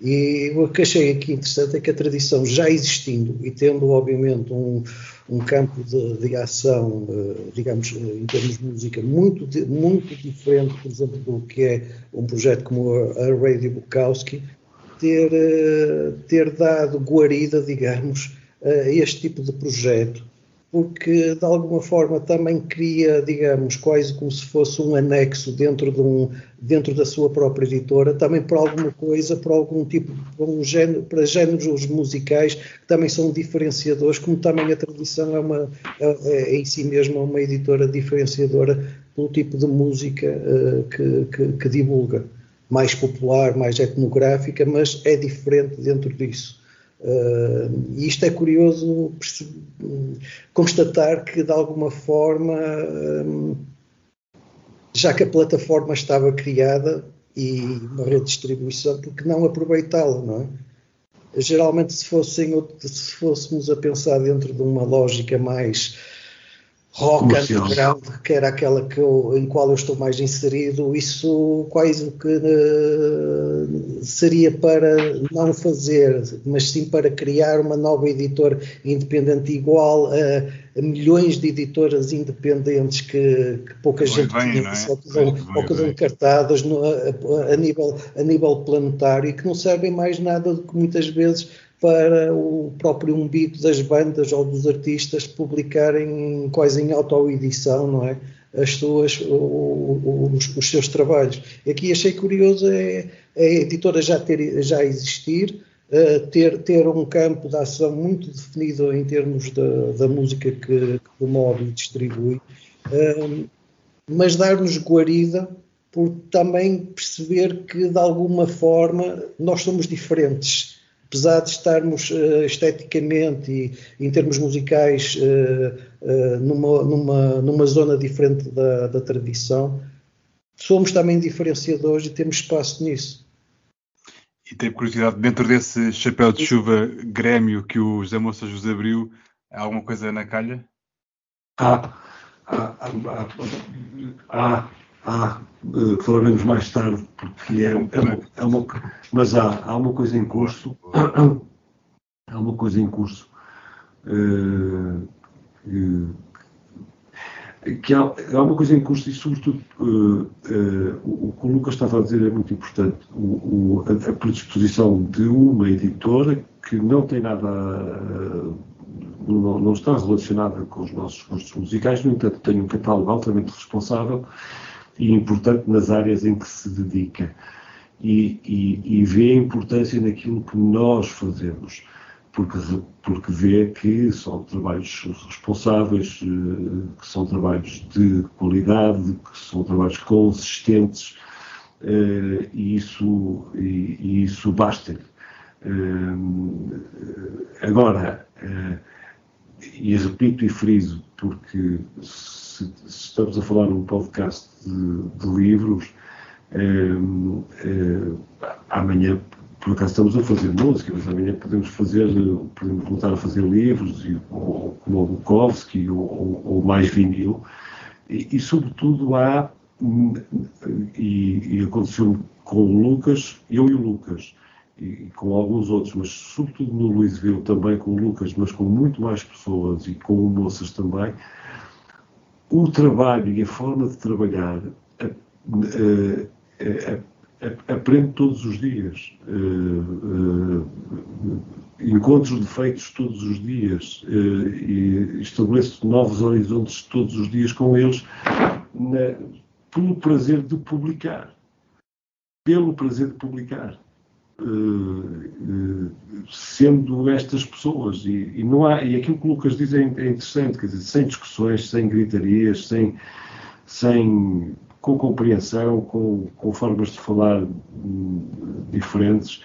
E o que achei aqui interessante é que a tradição já existindo e tendo, obviamente, um, um campo de, de ação, digamos, em termos de música, muito, muito diferente, por exemplo, do que é um projeto como a Radio Bukowski, ter, ter dado guarida, digamos, a este tipo de projeto porque de alguma forma também cria, digamos, quase como se fosse um anexo dentro, de um, dentro da sua própria editora, também para alguma coisa, para algum tipo, para, um género, para géneros musicais que também são diferenciadores, como também a tradição é, uma, é, é em si mesma uma editora diferenciadora pelo tipo de música uh, que, que, que divulga. Mais popular, mais etnográfica, mas é diferente dentro disso. Uh, e isto é curioso constatar que, de alguma forma, já que a plataforma estava criada e uma rede de distribuição, porque não aproveitá-la, não é? Geralmente, se, fossem, se fôssemos a pensar dentro de uma lógica mais rock underground, que era aquela que eu, em qual eu estou mais inserido, isso quase que uh, seria para não fazer, mas sim para criar uma nova editora independente igual a, a milhões de editoras independentes que, que pouca gente bem, conhece, é? ou que dão, ou que dão cartadas no, a, a, nível, a nível planetário e que não servem mais nada do que muitas vezes para o próprio umbigo das bandas ou dos artistas publicarem quase em autoedição, não é? As suas, os, os, seus trabalhos. Aqui achei curioso é, é a editora já, ter, já existir, uh, ter, ter um campo de ação muito definido em termos da, da música que, que promove e distribui, uh, mas dar-nos guarida por também perceber que de alguma forma nós somos diferentes apesar de estarmos uh, esteticamente e em termos musicais uh, uh, numa, numa, numa zona diferente da, da tradição, somos também diferenciadores e temos espaço nisso. E tenho curiosidade, dentro desse chapéu de chuva grêmio que o José Moças vos abriu, há alguma coisa na calha? Há, há, há, há, há uh, falaremos mais tarde, porque é, é, uma, é uma, mas há, há uma coisa em curso, há uma coisa em curso uh, que há, há, uma coisa em curso e sobretudo o que o Lucas estava a dizer é muito importante, o, a, predisposição de uma editora que não tem nada não, não, está relacionada com os nossos gostos musicais, no entanto tem um catálogo altamente responsável e importante nas áreas em que se dedica e, e, e vê a importância naquilo que nós fazemos, porque, porque vê que são trabalhos responsáveis, eh, que são trabalhos de qualidade, que são trabalhos consistentes eh, e isso, e isso basta-lhe. Eh, agora, e repito e friso, porque se, se estamos a falar num podcast de, de livros, eh, eh, amanhã, por acaso estamos a fazer música, mas amanhã podemos fazer, podemos voltar a fazer livros, e, ou, como o Bukowski, ou, ou, mais vinil, e, e, sobretudo há, e, e aconteceu com o Lucas, eu e o Lucas, e com alguns outros, mas sobretudo no Louisville também com o Lucas, mas com muito mais pessoas e com moças também, o trabalho e a forma de trabalhar aprende todos os dias. encontros defeitos todos os dias e estabeleço novos horizontes todos os dias com eles na, pelo prazer de publicar. Pelo prazer de publicar. Uh, uh, sendo estas pessoas. E, e, não há e aquilo que o Lucas diz é, é, interessante quer dizer sem discussões sem gritarias sem sem com compreensão com, com formas de falar hum, diferentes.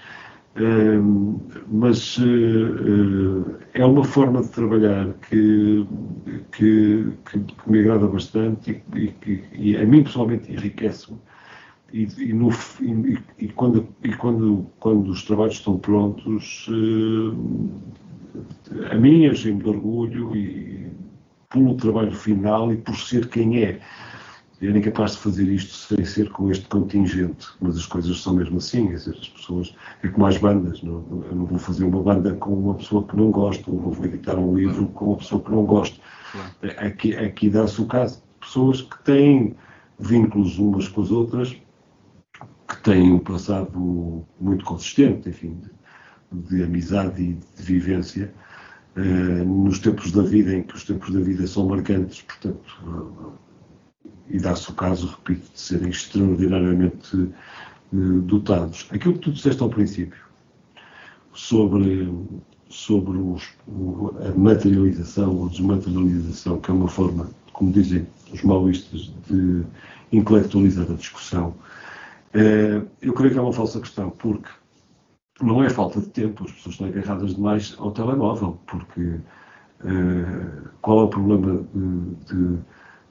Hum, mas uh, é uma forma de trabalhar que que, que, que me agrada bastante e, e, e a mim pessoalmente enriquece-me e, e, no, e, e, quando, e quando, quando os trabalhos estão prontos, eh, a mim enche-me de orgulho e pelo trabalho final e por ser quem é. era incapaz de fazer isto sem ser com este contingente, mas as coisas são mesmo assim, quer dizer, as pessoas, é como as bandas, não, eu não vou fazer uma banda com uma pessoa que não gosto, ou vou editar um livro com uma pessoa que não gosto. Aqui, aqui dá-se o caso de pessoas que têm vínculos umas com as outras, têm um passado muito consistente, enfim, de, de amizade e de vivência, uh, nos tempos da vida em que os tempos da vida são marcantes, portanto, uh, e dá-se o caso, repito, de serem extraordinariamente uh, dotados. Aquilo que tu disseste ao princípio, sobre, sobre os, a materialização ou desmaterialização, que é uma forma, como dizem os maoístas, de intelectualizar a discussão, eu creio que é uma falsa questão, porque não é falta de tempo, as pessoas estão agarradas demais ao telemóvel, porque uh, qual é o problema de,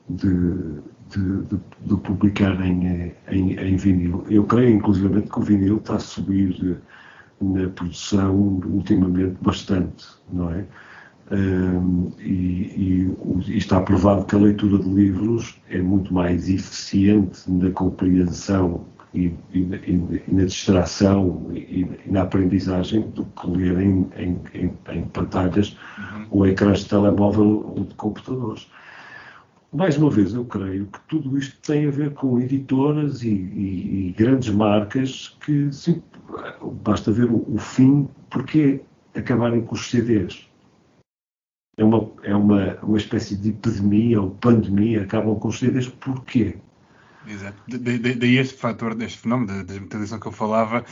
de, de, de publicar em, em, em, vinil? Eu creio, inclusive, que o vinil está a subir na produção ultimamente bastante, não é? Um, e, e, e, está provado que a leitura de livros é muito mais eficiente na compreensão e, e, e na distração e, na aprendizagem do que ler em, em, em, em pantalhas uhum. ou ecrãs de telemóvel ou de computadores. Mais uma vez, eu creio que tudo isto tem a ver com editoras e, grandes marcas que sim, basta ver o, o fim porque acabarem com os CDs. É uma, é uma, uma espécie de epidemia ou pandemia, acabam com os CDs porquê? Exato. Daí este fator, este fenómeno da desmetalização que eu falava,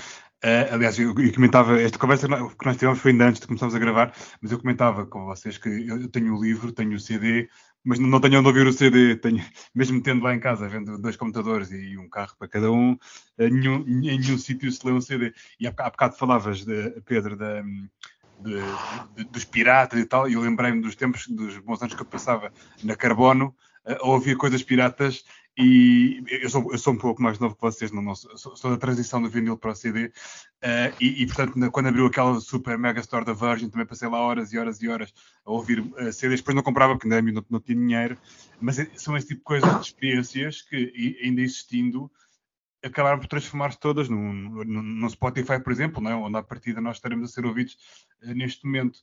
Uh, aliás, eu, eu, comentava, esta conversa que nós tivemos foi ainda antes de começarmos a gravar, mas eu comentava com vocês que eu, eu tenho o livro, tenho o CD, mas não tenho onde ouvir o CD, tenho, mesmo tendo lá em casa, havendo dois computadores e um carro para cada um, em nenhum, em nenhum sítio se lê um CD. E há, há bocado falavas, de, Pedro, da, de, de, dos piratas e tal, e eu lembrei-me dos tempos, dos bons anos que eu passava na Carbono, a ouvir coisas piratas e eu sou, eu sou um pouco mais novo que vocês, não, não sou, sou, da transição do vinil para o CD, uh, e, e, portanto, quando abriu aquela super mega store da Virgin, também passei lá horas e horas e horas a ouvir uh, CDs, depois não comprava porque ainda não, não tinha dinheiro, mas é, são esse tipo de coisas, de experiências que, ainda existindo, acabaram por transformar-se todas no, no, Spotify, por exemplo, não é? onde à partida nós estaremos a ser ouvidos uh, neste momento.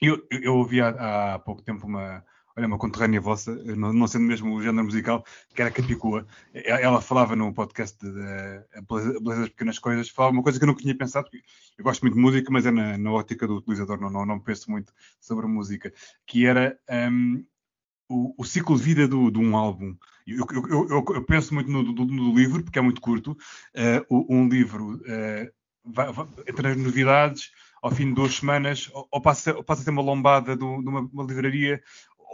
Eu, eu, eu ouvi há, há pouco tempo uma olha, uma conterrânea vossa, não, não, sendo mesmo o género musical, que era Capicua. Ela falava no podcast de, Beleza das Pequenas Coisas, falava uma coisa que eu não tinha pensado, eu gosto muito de música, mas é na, na ótica do utilizador, não, não, não, penso muito sobre música, que era um, o, o, ciclo de vida do, de um álbum. Eu, eu, eu, eu penso muito no, no, no, livro, porque é muito curto. Uh, um livro uh, vai, vai, entre as novidades, ao fim de duas semanas, ou, passa, ou passa a ter uma lombada de uma livraria,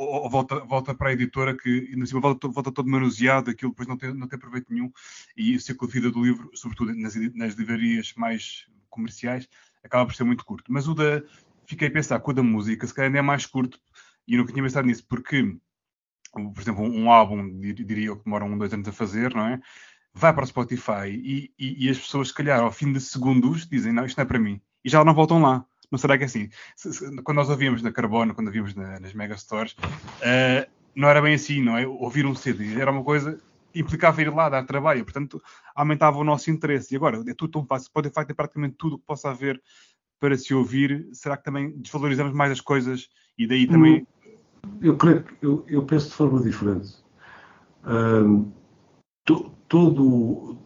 ou, ou volta, volta para a editora que no cima volta, volta todo manuseado, aquilo depois não tem, não tem proveito nenhum, e o ciclo de vida do livro, sobretudo nas, nas livrarias mais comerciais, acaba por ser muito curto. Mas o da. Fiquei a pensar com o da música, se calhar ainda é mais curto, e eu nunca tinha pensado nisso, porque, por exemplo, um álbum, diria eu, que demora um, dois anos a fazer, não é? Vai para o Spotify e, e, e as pessoas, se calhar, ao fim de segundos, dizem: Não, isto não é para mim. E já não voltam lá. Não será que é assim? Se, se, quando nós ouvíamos na Carbono, quando ouvíamos na, nas megastores, uh, não era bem assim, não é? Ouvir um CD era uma coisa implicava ir lá dar trabalho, portanto aumentava o nosso interesse. E agora é tudo tão fácil, Spotify ter praticamente tudo que possa haver para se ouvir. Será que também desvalorizamos mais as coisas e daí também. Eu creio eu, eu penso de forma diferente. To, todo,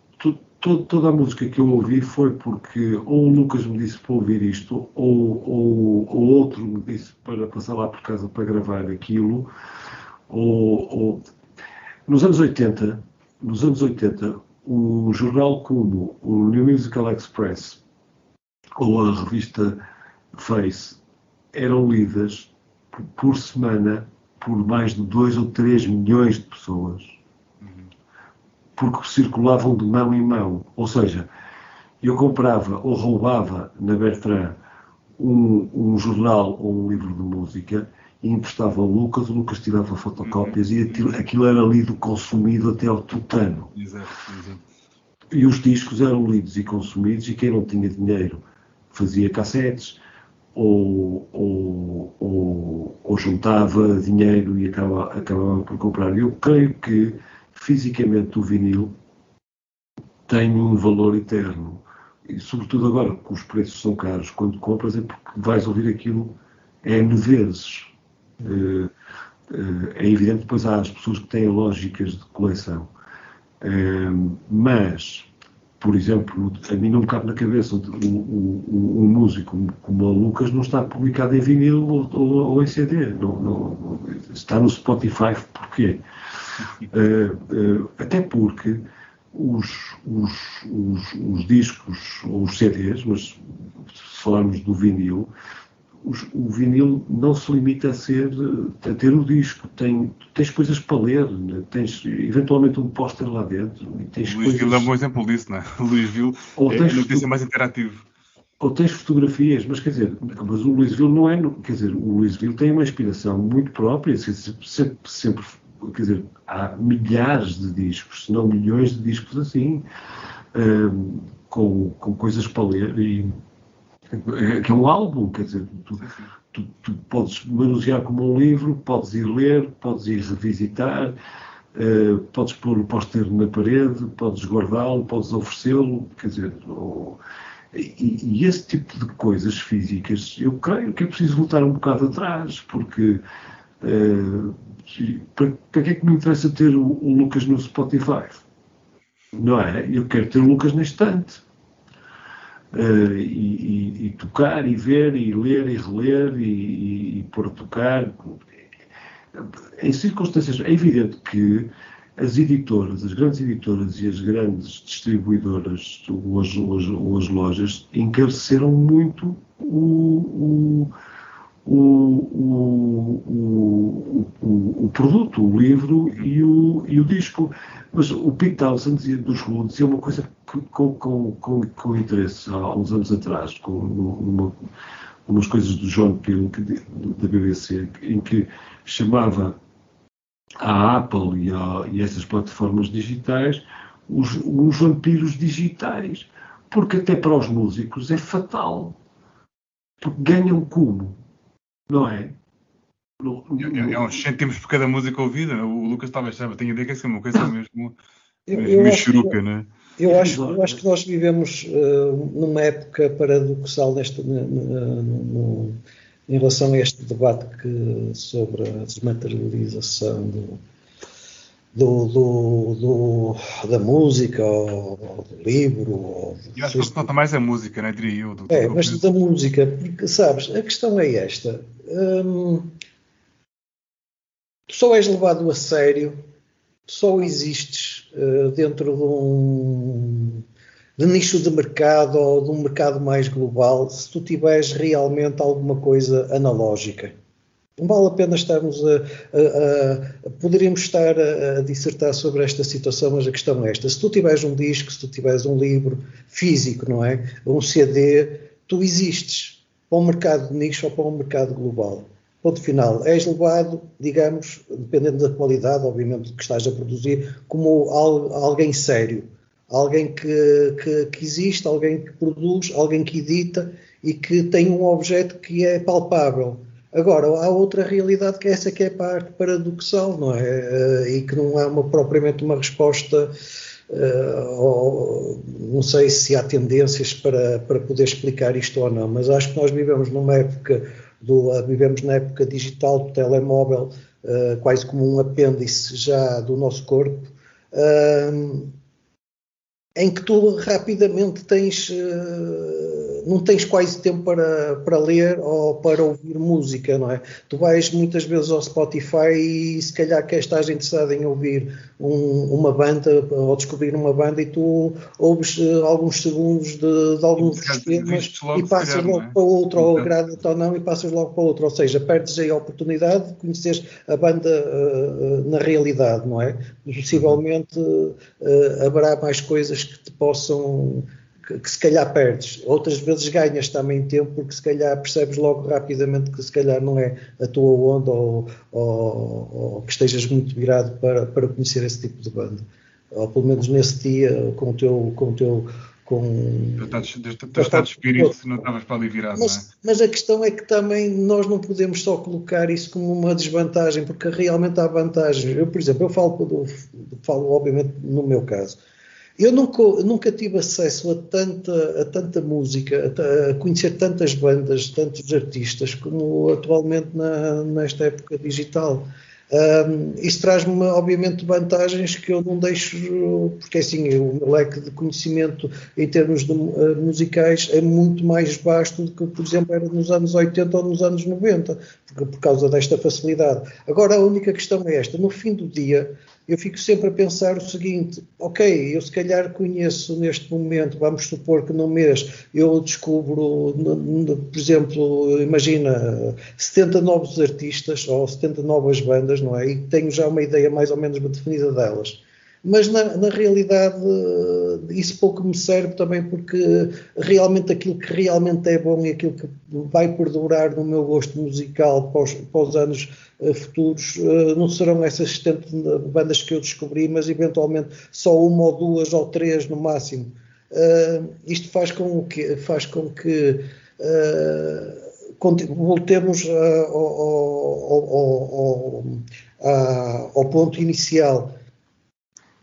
toda a música que eu ouvi foi porque ou o Lucas me disse para ouvir isto, ou, ou, ou outro me disse para passar lá por casa para gravar aquilo, ou, ou... nos anos 80, nos anos 80, o jornal como o New Musical Express ou a revista Face eram lidas por semana por mais de 2 ou 3 milhões de pessoas porque circulavam de mão em mão. Ou seja, eu comprava ou roubava na Bertrand um, um jornal ou um livro de música e emprestava ao Lucas, o Lucas tirava fotocópias uhum. e aquilo, aquilo, era lido, consumido até ao tutano. Exato, exato. E os discos eram lidos e consumidos e quem não tinha dinheiro fazia cassetes ou, ou, ou, ou juntava dinheiro e acabava, acabava por comprar. Eu creio que fisicamente o vinil tem um valor eterno. E sobretudo agora, que os preços são caros, quando compras é porque vais ouvir aquilo N vezes. Uh, uh, é evidente, depois há as pessoas que têm lógicas de coleção. Uh, mas, por exemplo, a mim não me cabe na cabeça um músico como o Lucas não está publicado em vinil ou, ou, ou em CD. Não, não, está no Spotify, porquê? Até porque os, os, os, os discos, ou os CDs, mas se falarmos do vinil, o vinil não se limita a ser a ter o disco, tem, tens coisas para ler, né? tens eventualmente um póster lá dentro. E tens o Luís coisas... é um bom exemplo disso, não é? O Luís Ville é tens notícia mais interativo. Ou tens fotografias, mas quer dizer, mas o Luís Ville não é, quer dizer, o Luís Ville tem uma inspiração muito própria, sempre, sempre quer dizer, há milhares de discos, se não milhões de discos assim, um, com, com coisas para ler e que é um álbum, quer dizer, tu, tu, tu, podes manusear como um livro, podes ir ler, podes ir revisitar, uh, podes pôr o póster na parede, podes guardá-lo, podes oferecê-lo, quer dizer, ou, e, e, esse tipo de coisas físicas, eu creio que é preciso voltar um bocado atrás, porque uh, para, para que é que me interessa ter o, o, Lucas no Spotify? Não é? Eu quero ter o Lucas na estante. Uh, e, e, e, tocar, e ver, e ler, e reler, e, e pôr a tocar. Em circunstâncias. É evidente que as editoras, as grandes editoras e as grandes distribuidoras ou as, ou as, ou as lojas encareceram muito o, o o, o, o, o, produto, o livro e o, e o disco. Mas o Pete Townsend dos Who dizia uma coisa com, com, com, com interesse há uns anos atrás, com uma, umas coisas do John Peel da BBC, em que chamava a Apple e, a, e essas plataformas digitais os, os vampiros digitais, porque até para os músicos é fatal. Porque ganham como? Não é? No, no, é, é uns cêntimos por cada música ouvida. O Lucas talvez saiba, tenho a ideia que é uma coisa mesmo, eu, mesmo churuca, né? Eu acho, eu acho que nós vivemos uh, numa época paradoxal neste, no, no, em relação a este debate que, sobre a desmaterialização do, do, do, do, da música, ou, do livro. Ou eu acho que se nota mais a música, não é? diria eu. Do, é, mas da música, porque sabes, a questão é esta. Hum, tu só és levado a sério, só existes uh, dentro de um de nicho de mercado ou de um mercado mais global se tu tiveres realmente alguma coisa analógica. Não vale a pena estarmos a, a, a, Poderíamos estar a, a, dissertar sobre esta situação, mas a questão é esta. Se tu tiveres um disco, se tu tiveres um livro físico, não é? Um CD, tu existes para um mercado de nicho ou para um mercado global. Ponto final. És levado, digamos, dependendo da qualidade, obviamente, que estás a produzir, como alguém sério. Alguém que, que, que existe, alguém que produz, alguém que edita e que tem um objeto que é palpável Agora, há outra realidade que é essa que é parte paradoxal, não é? Eh, e que não é uma, propriamente uma resposta, uh, ou, não sei se há tendências para, para poder explicar isto ou não, mas acho que nós vivemos numa época, do, vivemos na época digital do telemóvel, quase como um apêndice já do nosso corpo, em que tu rapidamente tens não tens quase tempo para, para ler ou para ouvir música, não é? Tu vais muitas vezes ao Spotify e se calhar que estás interessado em ouvir um, uma banda ou descobrir uma banda e tu ouves uh, alguns segundos de, de alguns temas e passas logo é? para outro, ou agrada-te ou não, e passas logo para outro. Ou seja, perdes aí a oportunidade de conheceres a banda uh, na realidade, não é? Possivelmente uh, haverá mais coisas que te possam que, que, se calhar perdes, outras vezes ganhas também tempo, porque se calhar percebes logo rapidamente que se calhar não é a tua onda ou, ou, ou que estejas muito virado para, para conhecer esse tipo de banda. Ou pelo menos nesse dia, com o teu, com o teu, com de, teu estado de espírito, não estavas para ali virado, não é? mas, mas a questão é que também nós não podemos só colocar isso como uma desvantagem, porque realmente há vantagens. Eu, por exemplo, eu falo, falo obviamente no meu caso. Eu nunca, nunca tive acesso a tanta, a tanta música, a, a conhecer tantas bandas, tantos artistas, como atualmente na, nesta época digital. Ahm, isso traz-me, obviamente, vantagens que eu não deixo, porque assim, o meu leque de conhecimento em termos de, eh, musicais é muito mais vasto do que, por exemplo, era nos anos 80 ou nos anos 90, porque, por causa desta facilidade. Agora, a única questão é esta: no fim do dia, eu fico sempre a pensar o seguinte: ok, eu se calhar conheço neste momento, vamos supor que num mês eu descubro, por exemplo, imagina 70 novos artistas ou 70 novas bandas, não é? E tenho já uma ideia mais ou menos definida delas. Mas na, na realidade isso pouco me serve também porque realmente aquilo que realmente é bom e aquilo que vai perdurar no meu gosto musical para os, para os anos futuros eh, não serão essas 70 bandas que eu descobri, mas eventualmente só uma ou duas ou três no máximo. Eh, isto faz com que, faz com que eh, voltemos ao, ao- ao- ao ponto inicial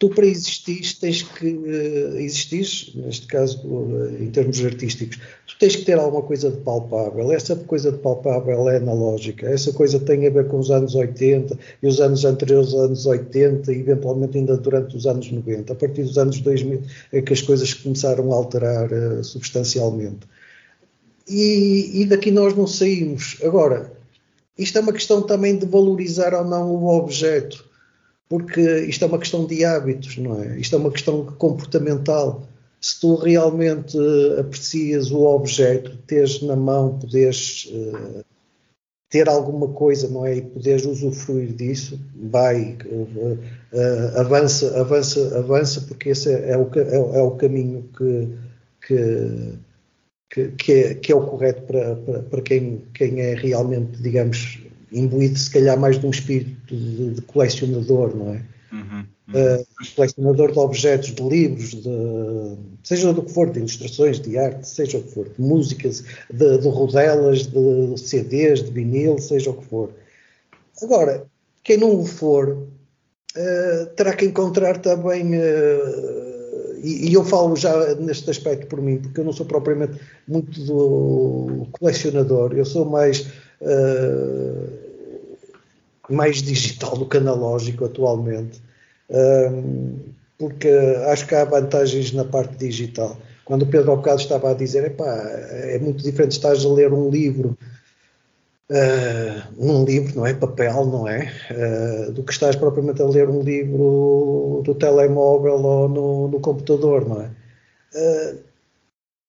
tu para existir tens que eh, existir, neste caso eh, em termos artísticos, tu tens que ter alguma coisa de palpável. Essa coisa de palpável é analógica. Essa coisa tem a ver com os anos 80 e os anos anteriores aos anos 80 e eventualmente ainda durante os anos 90. A partir dos anos 2000 é que as coisas começaram a alterar eh, substancialmente. E, e daqui nós não saímos. Agora, isto é uma questão também de valorizar ou não o objeto porque isto é uma questão de hábitos, não é? Isto é uma questão comportamental. Se tu realmente aprecias o objeto, teres na mão, poderes eh, ter alguma coisa, não é? E poderes usufruir disso, vai, eh, eh, avança, avança, avança, porque esse é, é o, é é o caminho que, que, que, que é, que é o correto para, para, para quem, quem é realmente, digamos, imbuído se calhar mais de um espírito de, de colecionador, não é? Uhum, uhum. Uh, colecionador de objetos, de livros, de, seja do que for, de ilustrações, de arte, seja o que for, de músicas, de, de rodelas, de CDs, de vinil, seja o que for. Agora, quem não o for, uh, terá que encontrar também, uh, e, e eu falo já neste aspecto por mim, porque eu não sou propriamente muito do colecionador, eu sou mais. Uh, mais digital do que analógico atualmente, um, porque acho que há vantagens na parte digital. Quando o Pedro há bocado estava a dizer, é muito diferente estás a ler um livro, uh, num livro, não é? Papel, não é? Uh, do que estás propriamente a ler um livro do telemóvel ou no, no computador, não é? Uh,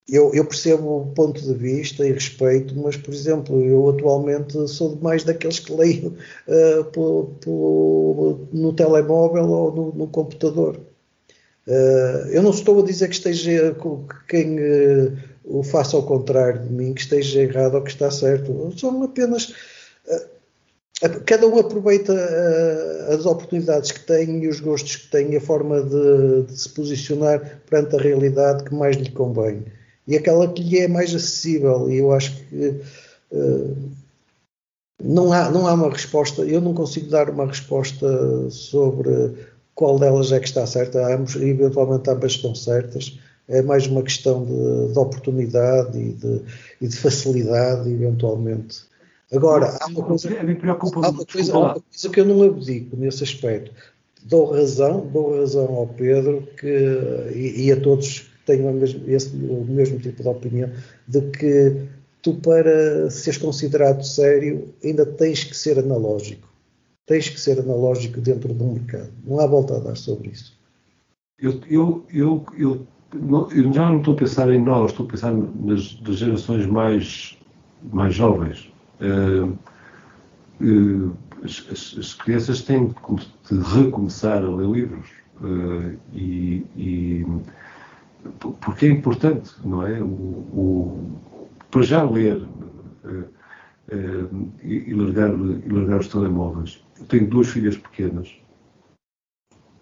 eu, eu, percebo o ponto de vista e respeito, mas, por exemplo, eu atualmente sou mais daqueles que leio uh, no telemóvel ou no, no computador. Uh, eu não estou a dizer que esteja que quem uh, o faça ao contrário de mim, que esteja errado ou que está certo. São apenas. cada um aproveita as oportunidades que tem e os gostos que tem e a forma de, de se posicionar perante a realidade que mais lhe convém e aquela que lhe é mais acessível. E eu acho que uh, não, há, não há uma resposta, eu não consigo dar uma resposta sobre qual delas é que está certa. Ambos, eventualmente ambas estão certas. É mais uma questão de, de oportunidade e de, e de, facilidade, eventualmente. Agora, há uma coisa, há uma coisa, há uma coisa que eu não abdico nesse aspecto. Dou razão, dou razão ao Pedro que, e, e a todos tenho esse, o mesmo tipo de opinião, de que tu, para seres considerado sério, ainda tens que ser analógico. Tens que ser analógico dentro de um mercado. Não há volta a dar sobre isso. Eu, eu, eu, eu, eu já não estou a pensar em nós, estou a pensar nas, nas gerações mais, mais jovens. Uh, uh, as, as, as, crianças têm de recomeçar a ler livros uh, e, e porque é importante, não é? O, o para já ler uh, uh, e, largar, e largar os telemóveis. Eu tenho duas filhas pequenas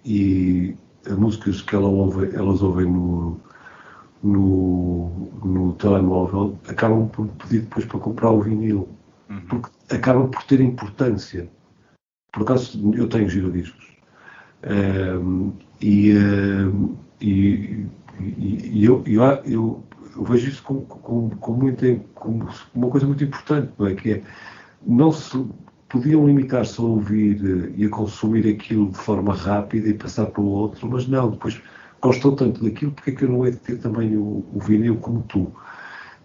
e as músicas que ela ouve, elas ouvem no, no, no telemóvel, acabam por pedir depois para comprar o vinil, Uhum. porque acaba por ter importância. Por acaso, eu tenho giradiscos. Ehm, e, ehm, e, e- e eu, eu, eu- eu vejo isso como, muito- uma coisa muito importante, não é? Que é, não se podiam limitar-se a ouvir eh, e a consumir aquilo de forma rápida e passar para o outro, mas não, depois gostam tanto daquilo, porque é que eu não hei de ter também o, o vinil como tu?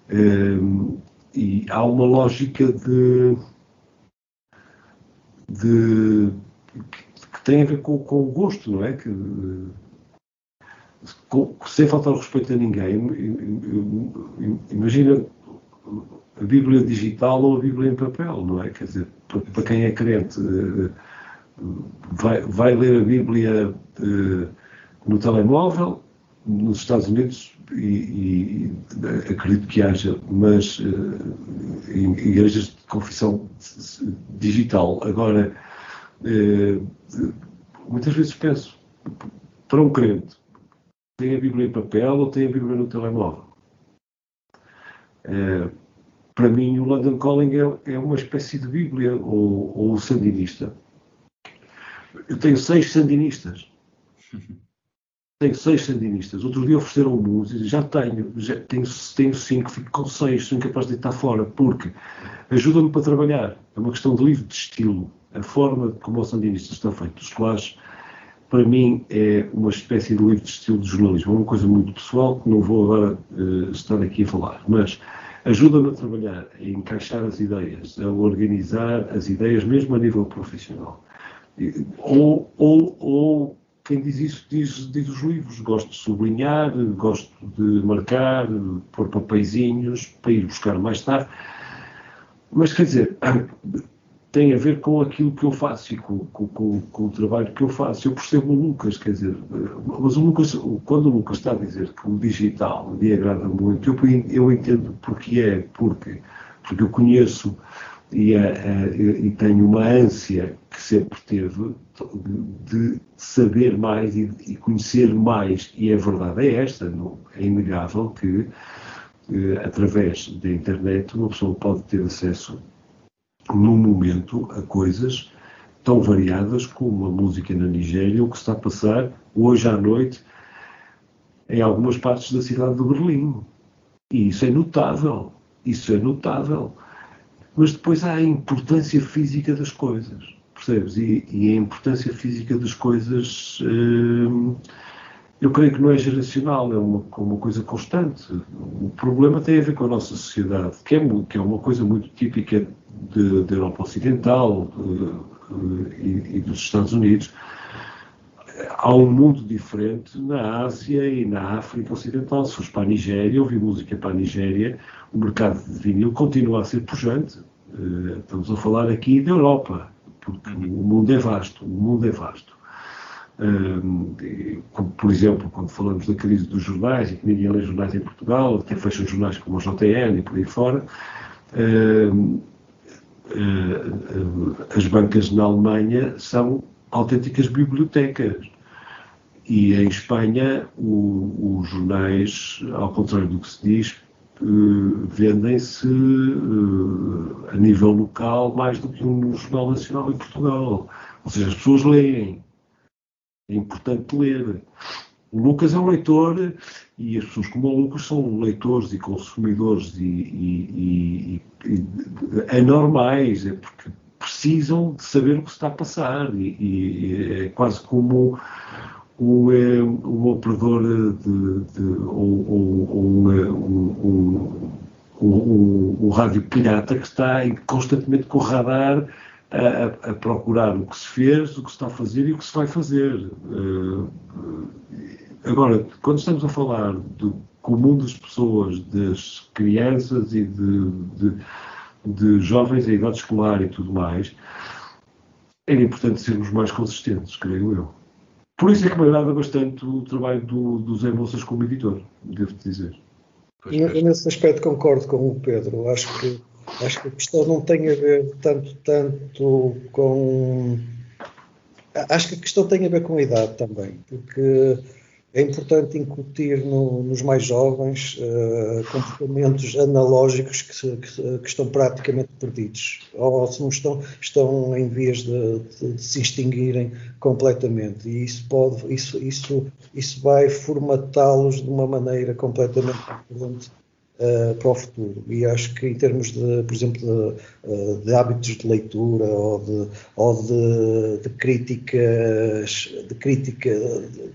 Ehm, e há uma lógica de, de que, que tem a ver com, com o gosto, não é? Que, com- sem faltar o respeito a ninguém. Imagina a Bíblia digital ou a Bíblia em papel, não é? Quer dizer, para, quem é crente, eh, vai, vai ler a Bíblia eh, no telemóvel, nos Estados Unidos, e, e acredito que haja, mas eh, em igrejas de confissão digital. Agora, muitas vezes penso, para um crente, tem a Bíblia em papel ou tem a Bíblia no telemóvel? Eh, para mim, o London Calling é, é uma espécie de Bíblia, ou, ou o sandinista. Eu tenho seis sandinistas. Tenho seis sandinistas. Outro dia ofereceram música, já tenho, já tenho, tenho cinco, fico com seis, sou incapaz de estar fora, porque ajuda-me para trabalhar. É uma questão de livro de estilo. A forma como o sandinista está feito. Os colares, para mim, é uma espécie de livro de estilo de jornalismo. É uma coisa muito pessoal que não vou agora eh, estar aqui a falar. Mas ajuda-me a trabalhar, a encaixar as ideias, a organizar as ideias, mesmo a nível profissional. Ou, ou, ou quem diz isso diz, diz os livros. Gosto de sublinhar, gosto de marcar, de pôr papeizinhos para ir buscar mais tarde. Mas quer dizer, tem a ver com aquilo que eu faço e com, com- com- com o trabalho que eu faço. Eu percebo o Lucas, quer dizer, mas o Lucas, quando o Lucas está a dizer que o digital lhe agrada muito, eu, eu entendo porque é, porque, porque eu conheço e, eh, eh, e tenho uma ânsia que sempre teve de, de saber mais e, e conhecer mais, e a verdade é esta, não, é inegável que eh, através da internet uma pessoa pode ter acesso num momento a coisas tão variadas como a música na Nigéria, o que está a passar hoje à noite em algumas partes da cidade de Berlim. E isso é notável. Isso é notável. Mas depois há a importância física das coisas, percebes? E, e a importância física das coisas, hum, eu creio que não é geracional, é uma, uma coisa constante. O problema tem a ver com a nossa sociedade, que é, que é uma coisa muito típica da Europa Ocidental eh, e, e dos Estados Unidos. Há um mundo diferente na Ásia e na África Ocidental. Se fores para a Nigéria, ouvir música para a Nigéria, o mercado de vinil continua a ser pujante. Eh, Estamos a falar aqui da Europa, porque o mundo é vasto. O mundo é vasto. Por exemplo, quando falamos da crise dos jornais e que ninguém lê jornais em Portugal, até fecham jornais como o JN e por aí fora, as bancas na Alemanha são autênticas bibliotecas. E em Espanha, o- os jornais, ao contrário do que se diz, eh, vendem-se eh, a nível local mais do que um jornal nacional em Portugal. Ou seja, as pessoas leem. É importante ler. O Lucas é um leitor e as pessoas como o Lucas são leitores e consumidores e, e- e- e anormais, é porque precisam de saber o que está a passar e, é quase como um, eh, um operador de, de- ou, ou- um, um- um- um- um rádio pirata que está em- constantemente com o radar a, a- procurar o que se fez, o que se está a fazer e o que se vai fazer. Eh, Agora, quando estamos a falar do comum das pessoas, das crianças e de, de- de jovens em idade escolar e tudo mais, era importante sermos mais consistentes, creio eu. Por isso é que me agrada bastante o trabalho do, do Zé Moças como editor, devo-te dizer. Nesse aspecto concordo com o Pedro. Acho que, acho que a questão não tem a ver tanto, tanto com. Acho que a questão tem a ver com a idade também, porque é importante incutir no, nos mais jovens uh, comportamentos analógicos que, que, que, estão praticamente perdidos, ou se não estão, estão em vias de, de, de, se extinguirem completamente. E isso, pode, isso, isso, isso vai formatá-los de uma maneira completamente diferente uh, para o futuro. E acho que em termos de, por exemplo, de, uh, de hábitos de leitura ou de, ou de, de críticas, de crítica,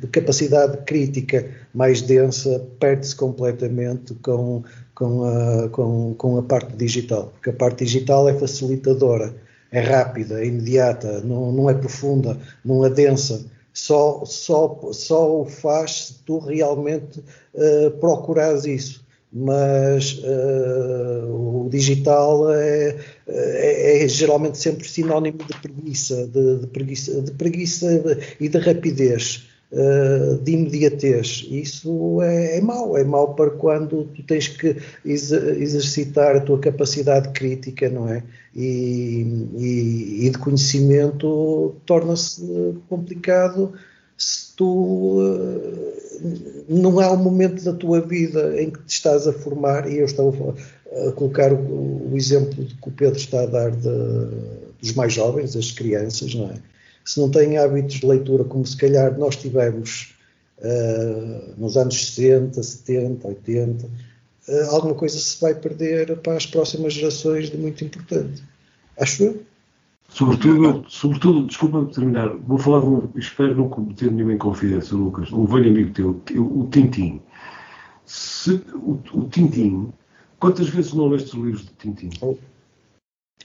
de capacidade crítica mais densa, perde-se completamente com, com, a, com, com a parte digital, porque a parte digital é facilitadora, é rápida, é imediata, não, não é profunda, não é densa. Só, só, só o faz se tu realmente uh, procurares isso mas uh, o digital é, é, é, geralmente sempre sinónimo de preguiça, de, de preguiça, de preguiça e de rapidez, uh, de imediatez. Isso é, é mau, é mau para quando tu tens que exercitar a tua capacidade crítica, não é? E, e, e de conhecimento torna-se complicado se tu não há um momento da tua vida em que te estás a formar, e eu estava a colocar o, o exemplo que o Pedro está a dar de, dos mais jovens, das crianças, não é? Se não têm hábitos de leitura como se calhar nós tivemos uh, nos anos 60, 70, 80, uh, alguma coisa se vai perder para as próximas gerações de muito importante. Acho eu. Sobretudo, sobretudo desculpa-me terminar, vou falar, de espero não cometer nenhuma inconfidência, Lucas, um velho amigo teu, o Tintim. Se, o, o Tintim, quantas vezes não leste os livros de Tintim? Oh.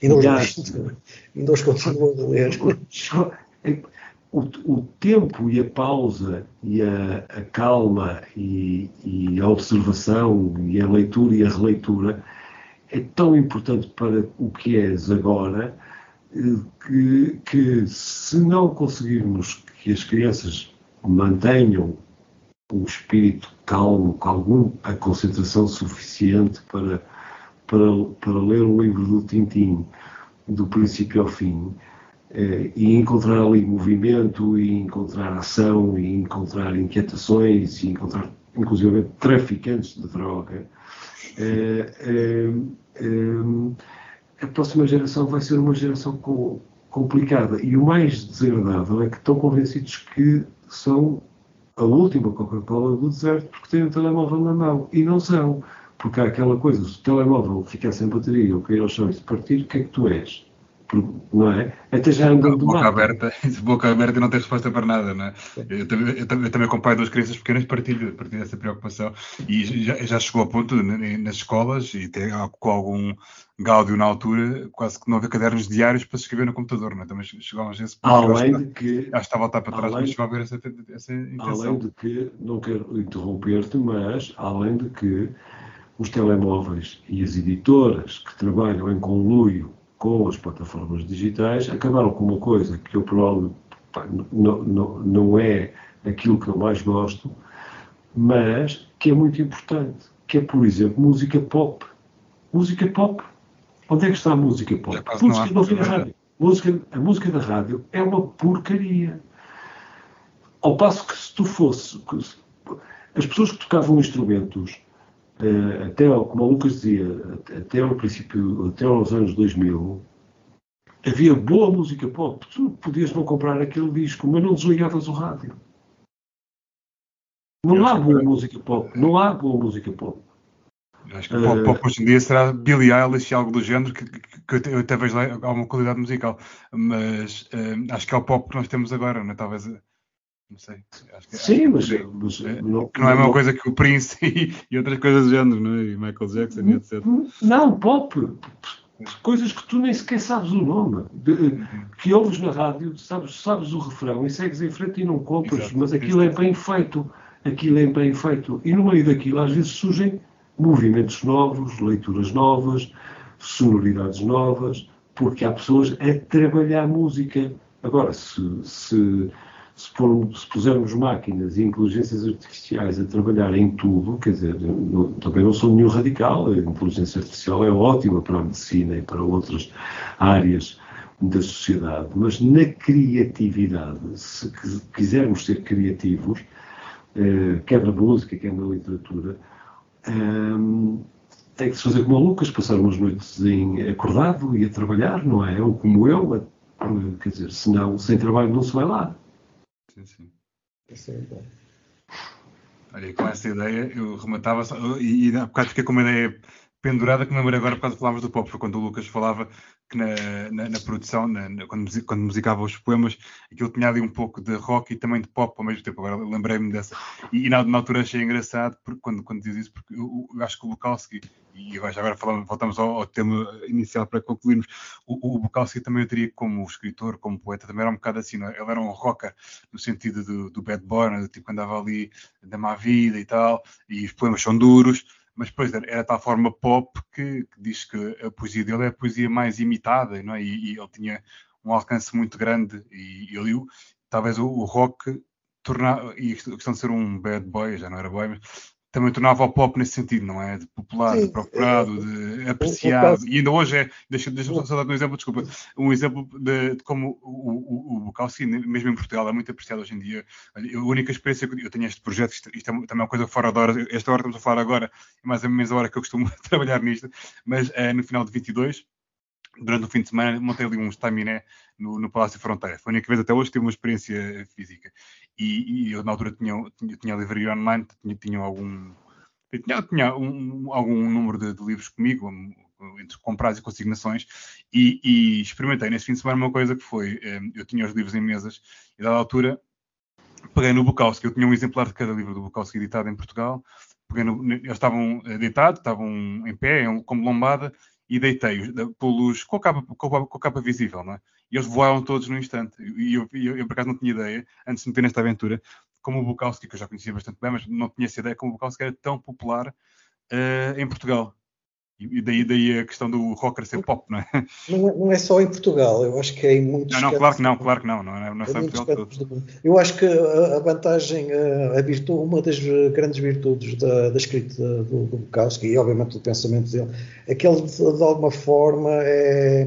E não, ainda os continuo a ler. O, o, tempo e a pausa e a, a calma e, e, a observação e a leitura e a releitura é tão importante para o que és agora que, que se não conseguirmos que as crianças mantenham o espírito calmo, com alguma concentração suficiente para, para, para ler o livro do Tintim do princípio ao fim eh, e encontrar ali movimento e encontrar ação e encontrar inquietações e encontrar inclusive traficantes de droga eh, eh a próxima geração vai ser uma geração com, complicada. E o mais desagradável é que estão convencidos que são a última Coca-Cola do deserto porque têm um telemóvel na mão. E não são. Porque há aquela coisa, se o telemóvel ficar sem bateria ou cair ao chão e se partir, o que é que tu és? Não é? Até já andando boca mapa. aberta, boca aberta e não tem resposta para nada, não é? Eu também, eu, também, eu também acompanho duas crianças pequenas, partilho, partilho essa preocupação e já, já chegou a ponto nas escolas e tem, com algum gáudio na altura, quase que não haver cadernos diários para se escrever no computador, não é? Também chegávamos a esse ponto. Além de que... Já está a voltar para trás, além, mas chegou a haver essa, essa intenção. Além de que, não quero interromper-te, mas além de que os telemóveis e as editoras que trabalham em conluio com as plataformas digitais, acabaram com uma coisa que eu provavelmente não, não, não é aquilo que eu mais gosto, mas que é muito importante, que é, por exemplo, música pop. Música pop. Onde é que está a música pop? Música da rádio. Música, a música da rádio é uma porcaria. Ao passo que se tu fosse. As pessoas que tocavam instrumentos até, como o Lucas dizia, até ao princípio, até aos anos 2000, havia boa música pop. Tu podias não comprar aquele disco, mas não desligavas o rádio. Não há boa música pop. Não há boa música pop. Acho que o pop, pop hoje em dia será Billie Eilish e algo do género, que, que, que eu até vejo lá alguma qualidade musical. Mas uh, acho que é o pop que nós temos agora, não é? Talvez não sei. Que, Sim, mas, é, mas é, não, não, é a mesma coisa que o Prince e, e, outras coisas do género, não é? E Michael Jackson e etc. Não, pop. Coisas que tu nem sequer sabes o nome. De, que ouves na rádio, sabes, sabes o refrão e segues em frente e não compras, Exato. mas aquilo é bem feito. Aquilo é bem feito. E no meio daquilo, às vezes, surgem movimentos novos, leituras novas, sonoridades novas, porque há pessoas a trabalhar música. Agora, se, se se, pusermos máquinas e inteligências artificiais a trabalhar em tudo, quer dizer, não, também não sou nenhum radical, a inteligência artificial é ótima para a medicina e para outras áreas da sociedade, mas na criatividade, se quisermos ser criativos, eh, quer na música, quer na literatura, ehm, tem que se fazer como a Lucas, passar umas noites em acordado e a trabalhar, não é? Ou como eu, quer dizer, senão sem trabalho não se vai lá. Sim, sim. Isso é bom. Olha, com essa ideia eu rematava só- e, e há bocado fiquei com uma ideia pendurada que me lembrei agora por causa de palavras do pop, foi quando o Lucas falava que na, na, na produção, na- quando, quando musicava os poemas, aquilo tinha ali um pouco de rock e também de pop ao mesmo tempo. Agora lembrei-me dessa. E, e na, na altura achei engraçado porque, quando, quando diz isso, porque eu, eu acho que o Bukowski, e agora, falamos, voltamos ao, ao tema inicial para concluirmos, o, o Bukowski também eu que como escritor, como poeta, também era um bocado assim, não é? ele era um rocker no sentido do, do bad boy, né? do tipo que andava ali da má vida e tal, e os poemas são duros, mas depois era, era tal forma pop que, que diz que a poesia dele é a poesia mais imitada, não é? E, e ele tinha um alcance muito grande e, e o- talvez o, o rock tornar e a questão de ser um bad boy, já não era boy, mas também tornava o pop nesse sentido, não é? De popular, Sim, de procurado, de apreciado. E ainda hoje é, deixa- deixa-me só dar um exemplo, desculpa, um exemplo de, de como o, o, o Bukowski, mesmo em Portugal, é muito apreciado hoje em dia. A única experiência que eu tenho este projeto, isto, isto é também uma coisa fora da hora, esta hora estamos a falar agora, é mais ou menos a hora que eu costumo trabalhar nisto, mas é no final de 22, durante o fim de semana, montei ali um estaminé no, no Palácio Fronteira. Foi a única vez até hoje que tive uma experiência física. E, e eu, na altura, tinha, tinha, tinha livraria online, tinha, tinha algum. Tinha, tinha um- algum número de, de livros comigo, entre comprados e consignações, e, e experimentei nesse fim de semana uma coisa que foi: eh, eu tinha os livros em mesas, e dada altura peguei no Bukowski, eu tinha um exemplar de cada livro do Bukowski editado em Portugal, peguei no- eles estavam eh, deitados, estavam em pé, como lombada, e deitei-os pelos, com, a capa, com, a, com a capa visível, não é? E eles voaram todos no instante. E eu, eu, eu, por acaso, não tinha ideia, antes de me meter nesta aventura, como o Bukowski, que eu já conhecia bastante bem, mas não tinha essa ideia, como o Bukowski era tão popular eh, em Portugal. E, daí, daí a questão do rocker ser pop, não é? Não, é, não é só em Portugal, eu acho que é em muitos Não, não, claro que não, claro que não, não é, não é em só em Portugal todo. Eu acho que a, a vantagem, a, a virtude, uma das eh, grandes virtudes da, da escrita do, do Bukowski e obviamente do pensamento dele, é que ele de, de alguma forma é,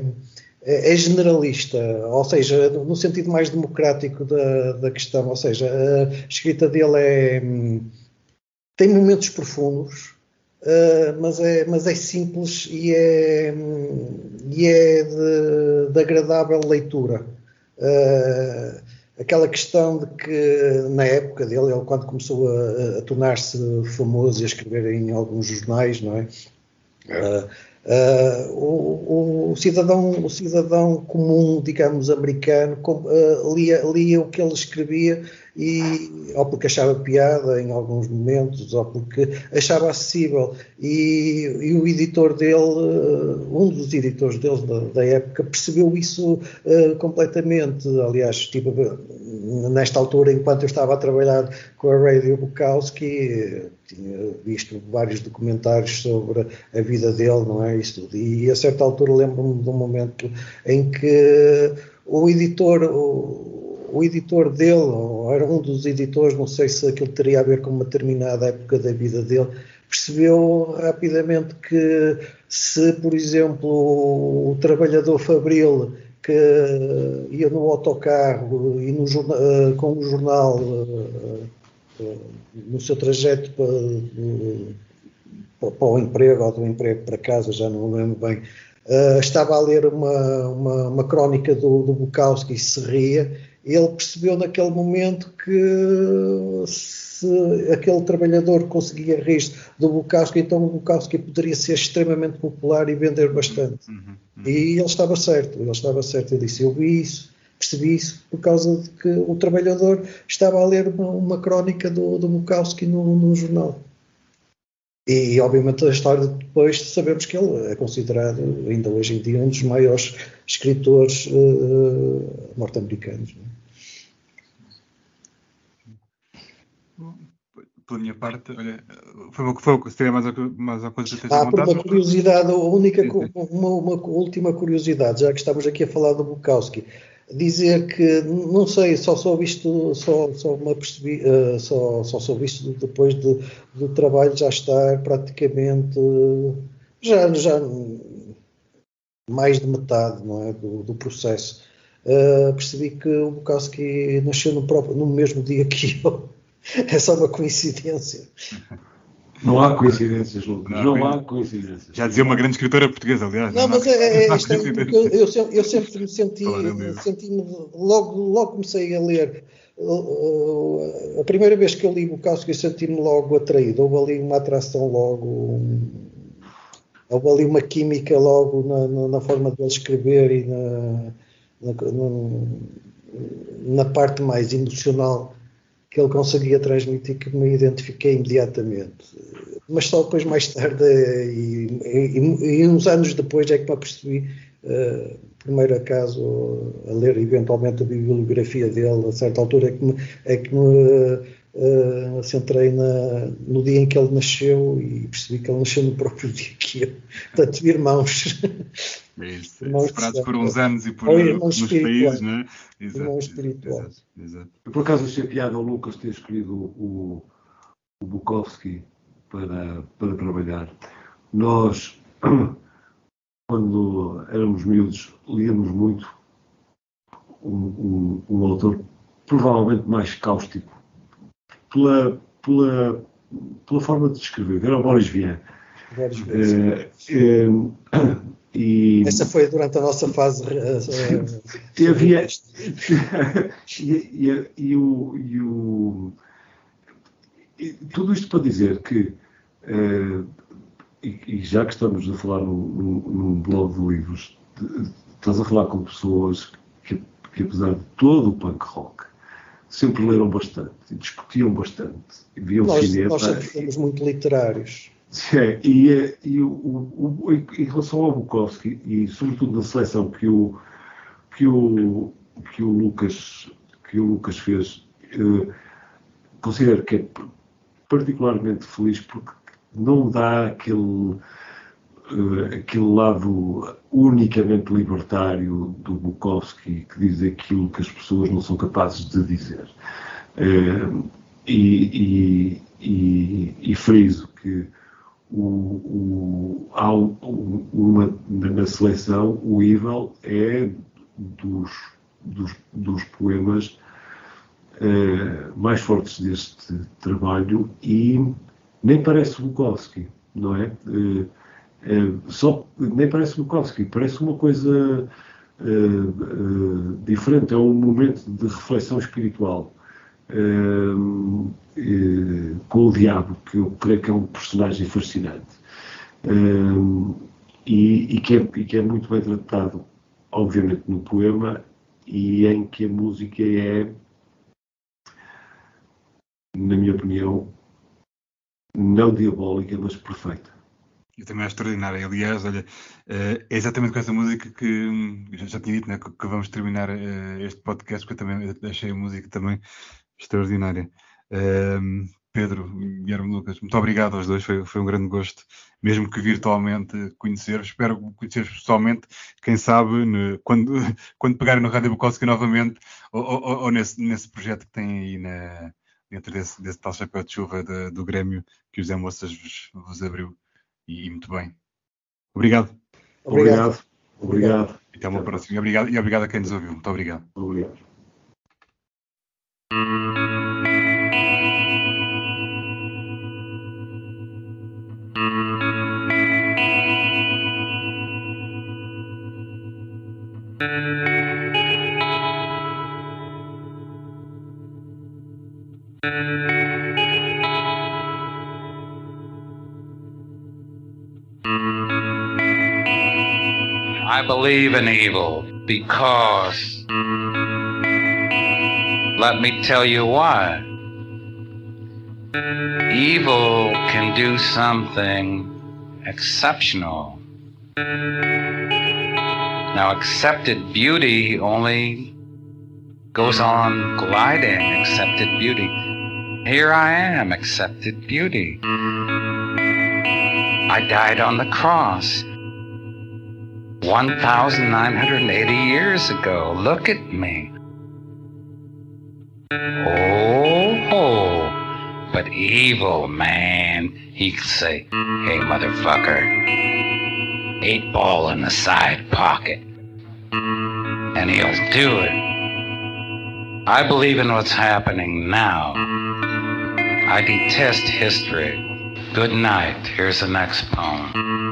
é, é generalista, ou seja, no sentido mais democrático da, da questão, ou seja, a escrita dele é, hum, tem momentos profundos, Uh, mas, é, mas é simples e é, e é de, de agradável leitura. Uh, aquela questão de que na época dele, ele quando começou a, a tornar-se famoso e a escrever em alguns jornais, não é? Uh, o, o, cidadão, o cidadão comum, digamos, americano, com, uh, lia, lia o que ele escrevia e, ou porque achava piada em alguns momentos, ou porque achava acessível. E, e o editor dele, um dos editores dele da, da época, percebeu isso uh, completamente. Aliás, tipo, nesta altura, enquanto eu estava a trabalhar com a Radio Bukowski, tinha visto vários documentários sobre a vida dele, não é? Isso tudo. E a certa altura lembro-me de um momento em que o editor. O, o editor dele, ou era um dos editores, não sei se aquilo teria a ver com uma determinada época da vida dele, percebeu rapidamente que se, por exemplo, o trabalhador fabril que ia no autocarro e no jornal, com o jornal no seu trajeto para, para, o emprego ou do emprego para casa, já não lembro bem, estava a ler uma, uma, uma crónica do, do Bukowski e se ria ele percebeu naquele momento que se aquele trabalhador conseguia rir do Bukowski, então o Bukowski poderia ser extremamente popular e vender bastante. Uhum, uhum. E ele estava certo, ele estava certo. Ele disse: Eu vi isso, percebi isso, por causa de que o trabalhador estava a ler uma, uma crónica do, do Bukowski no, no jornal. E, obviamente, a história depois sabemos que ele é considerado, ainda hoje em dia, um dos maiores escritores uh, norte-americanos. Pela minha parte, olha, foi uma, foi, se tiver mais, mais alguma coisa que Ah, por uma curiosidade, a única, uma, uma, última curiosidade, já que estamos aqui a falar do Bukowski, dizer que, não sei, só soube isto, só, só, me apercebi, uh, só, só soube isto depois de, do trabalho já estar praticamente, já, já mais de metade não é, do, do processo. Uh, percebi que o Bukowski nasceu no, próprio, no mesmo dia que eu. É só uma coincidência. Não há coincidências, Lucas. Não, não há coincidências. Já dizia uma grande escritora portuguesa, aliás. Não, não mas é, é estranho, porque eu, eu, sempre, eu sempre me senti, senti logo, logo comecei a ler. A primeira vez que eu li Bukowski, senti-me logo atraído. Houve ali uma atração logo. Houve ali uma química logo na, na, na forma dele escrever e na, na, na parte mais emocional que ele conseguia transmitir que me identifiquei imediatamente. Mas só depois, mais tarde, e, e, e uns anos depois, é que me apercebi, uh, primeiro acaso, a ler eventualmente a bibliografia dele, a certa altura, é que me, é que me uh, centrei na, no dia em que ele nasceu e percebi que ele nasceu no próprio dia que eu. Portanto, irmãos. Isso, separados por uns anos e por uns países, não é? Exato, espiritual. Exato, exato. Eu, por acaso, achei piada ao Lucas ter escolhido o, o Bukowski para, para trabalhar. Nós, quando éramos miúdos, líamos muito um, um, um autor provavelmente mais cáustico pela, pela, pela forma de escrever, era o Boris Vian. Boris Vian. E, Essa foi durante a nossa fase. Uh, e havia. e, e, e, o, e, o, tudo isto para dizer que, uh, e, já que estamos a falar num, num blog de livros, estás a falar com pessoas que, que, apesar de todo o punk rock, sempre leram bastante discutiam bastante. Viam nós, cinema. Nós sempre fomos muito literários. É, e, e o, o, em relação ao Bukowski, e sobretudo na seleção que o, que o, que o, Lucas, que o Lucas fez, eh, considero que é particularmente feliz porque não dá aquele, eh, aquele lado unicamente libertário do Bukowski que diz aquilo que as pessoas não são capazes de dizer. Eh, e, e, e, e friso que o, o, uma, na seleção, o Evil é dos, dos, dos poemas uh, mais fortes deste trabalho e nem parece Bukowski, não é? Uh, só, nem parece Bukowski, parece uma coisa diferente, é um momento de reflexão espiritual. Com o diabo, que eu creio que é um personagem fascinante e, e, que é, e, que é, muito bem tratado, obviamente, no poema e em que a música é, na minha opinião, não diabólica, mas perfeita. Eu também acho extraordinária. Aliás, olha, é exatamente com essa música que já, já tinha dito né, que, que vamos terminar este podcast, porque eu também achei a música também extraordinária. Um, Pedro, Guilherme Lucas, muito obrigado aos dois, foi, foi um grande gosto, mesmo que virtualmente, conhecer-vos. Espero conhecer-vos pessoalmente, quem sabe, ne, quando, quando pegarem no Rádio Bukowski novamente, ou, ou, ou, nesse, nesse projeto que tem aí na, dentro desse, desse tal chapéu de chuva de, do Grêmio que o Zé Moças vos, vos abriu. E, e, muito bem. Obrigado. Obrigado. Obrigado. E até uma próxima. E obrigado, e obrigado a quem nos ouviu. Muito obrigado. Obrigado. I believe in evil because let me tell you why. Evil can do something exceptional. Now, accepted beauty only goes on gliding, accepted beauty. Here I am, accepted beauty. I died on the cross 1,980 years ago. Look at me. Oh, oh, but evil, man. He could say, hey, motherfucker, eight ball in the side pocket. And he'll do it. I believe in what's happening now I detest history. Good night. Here's the next poem.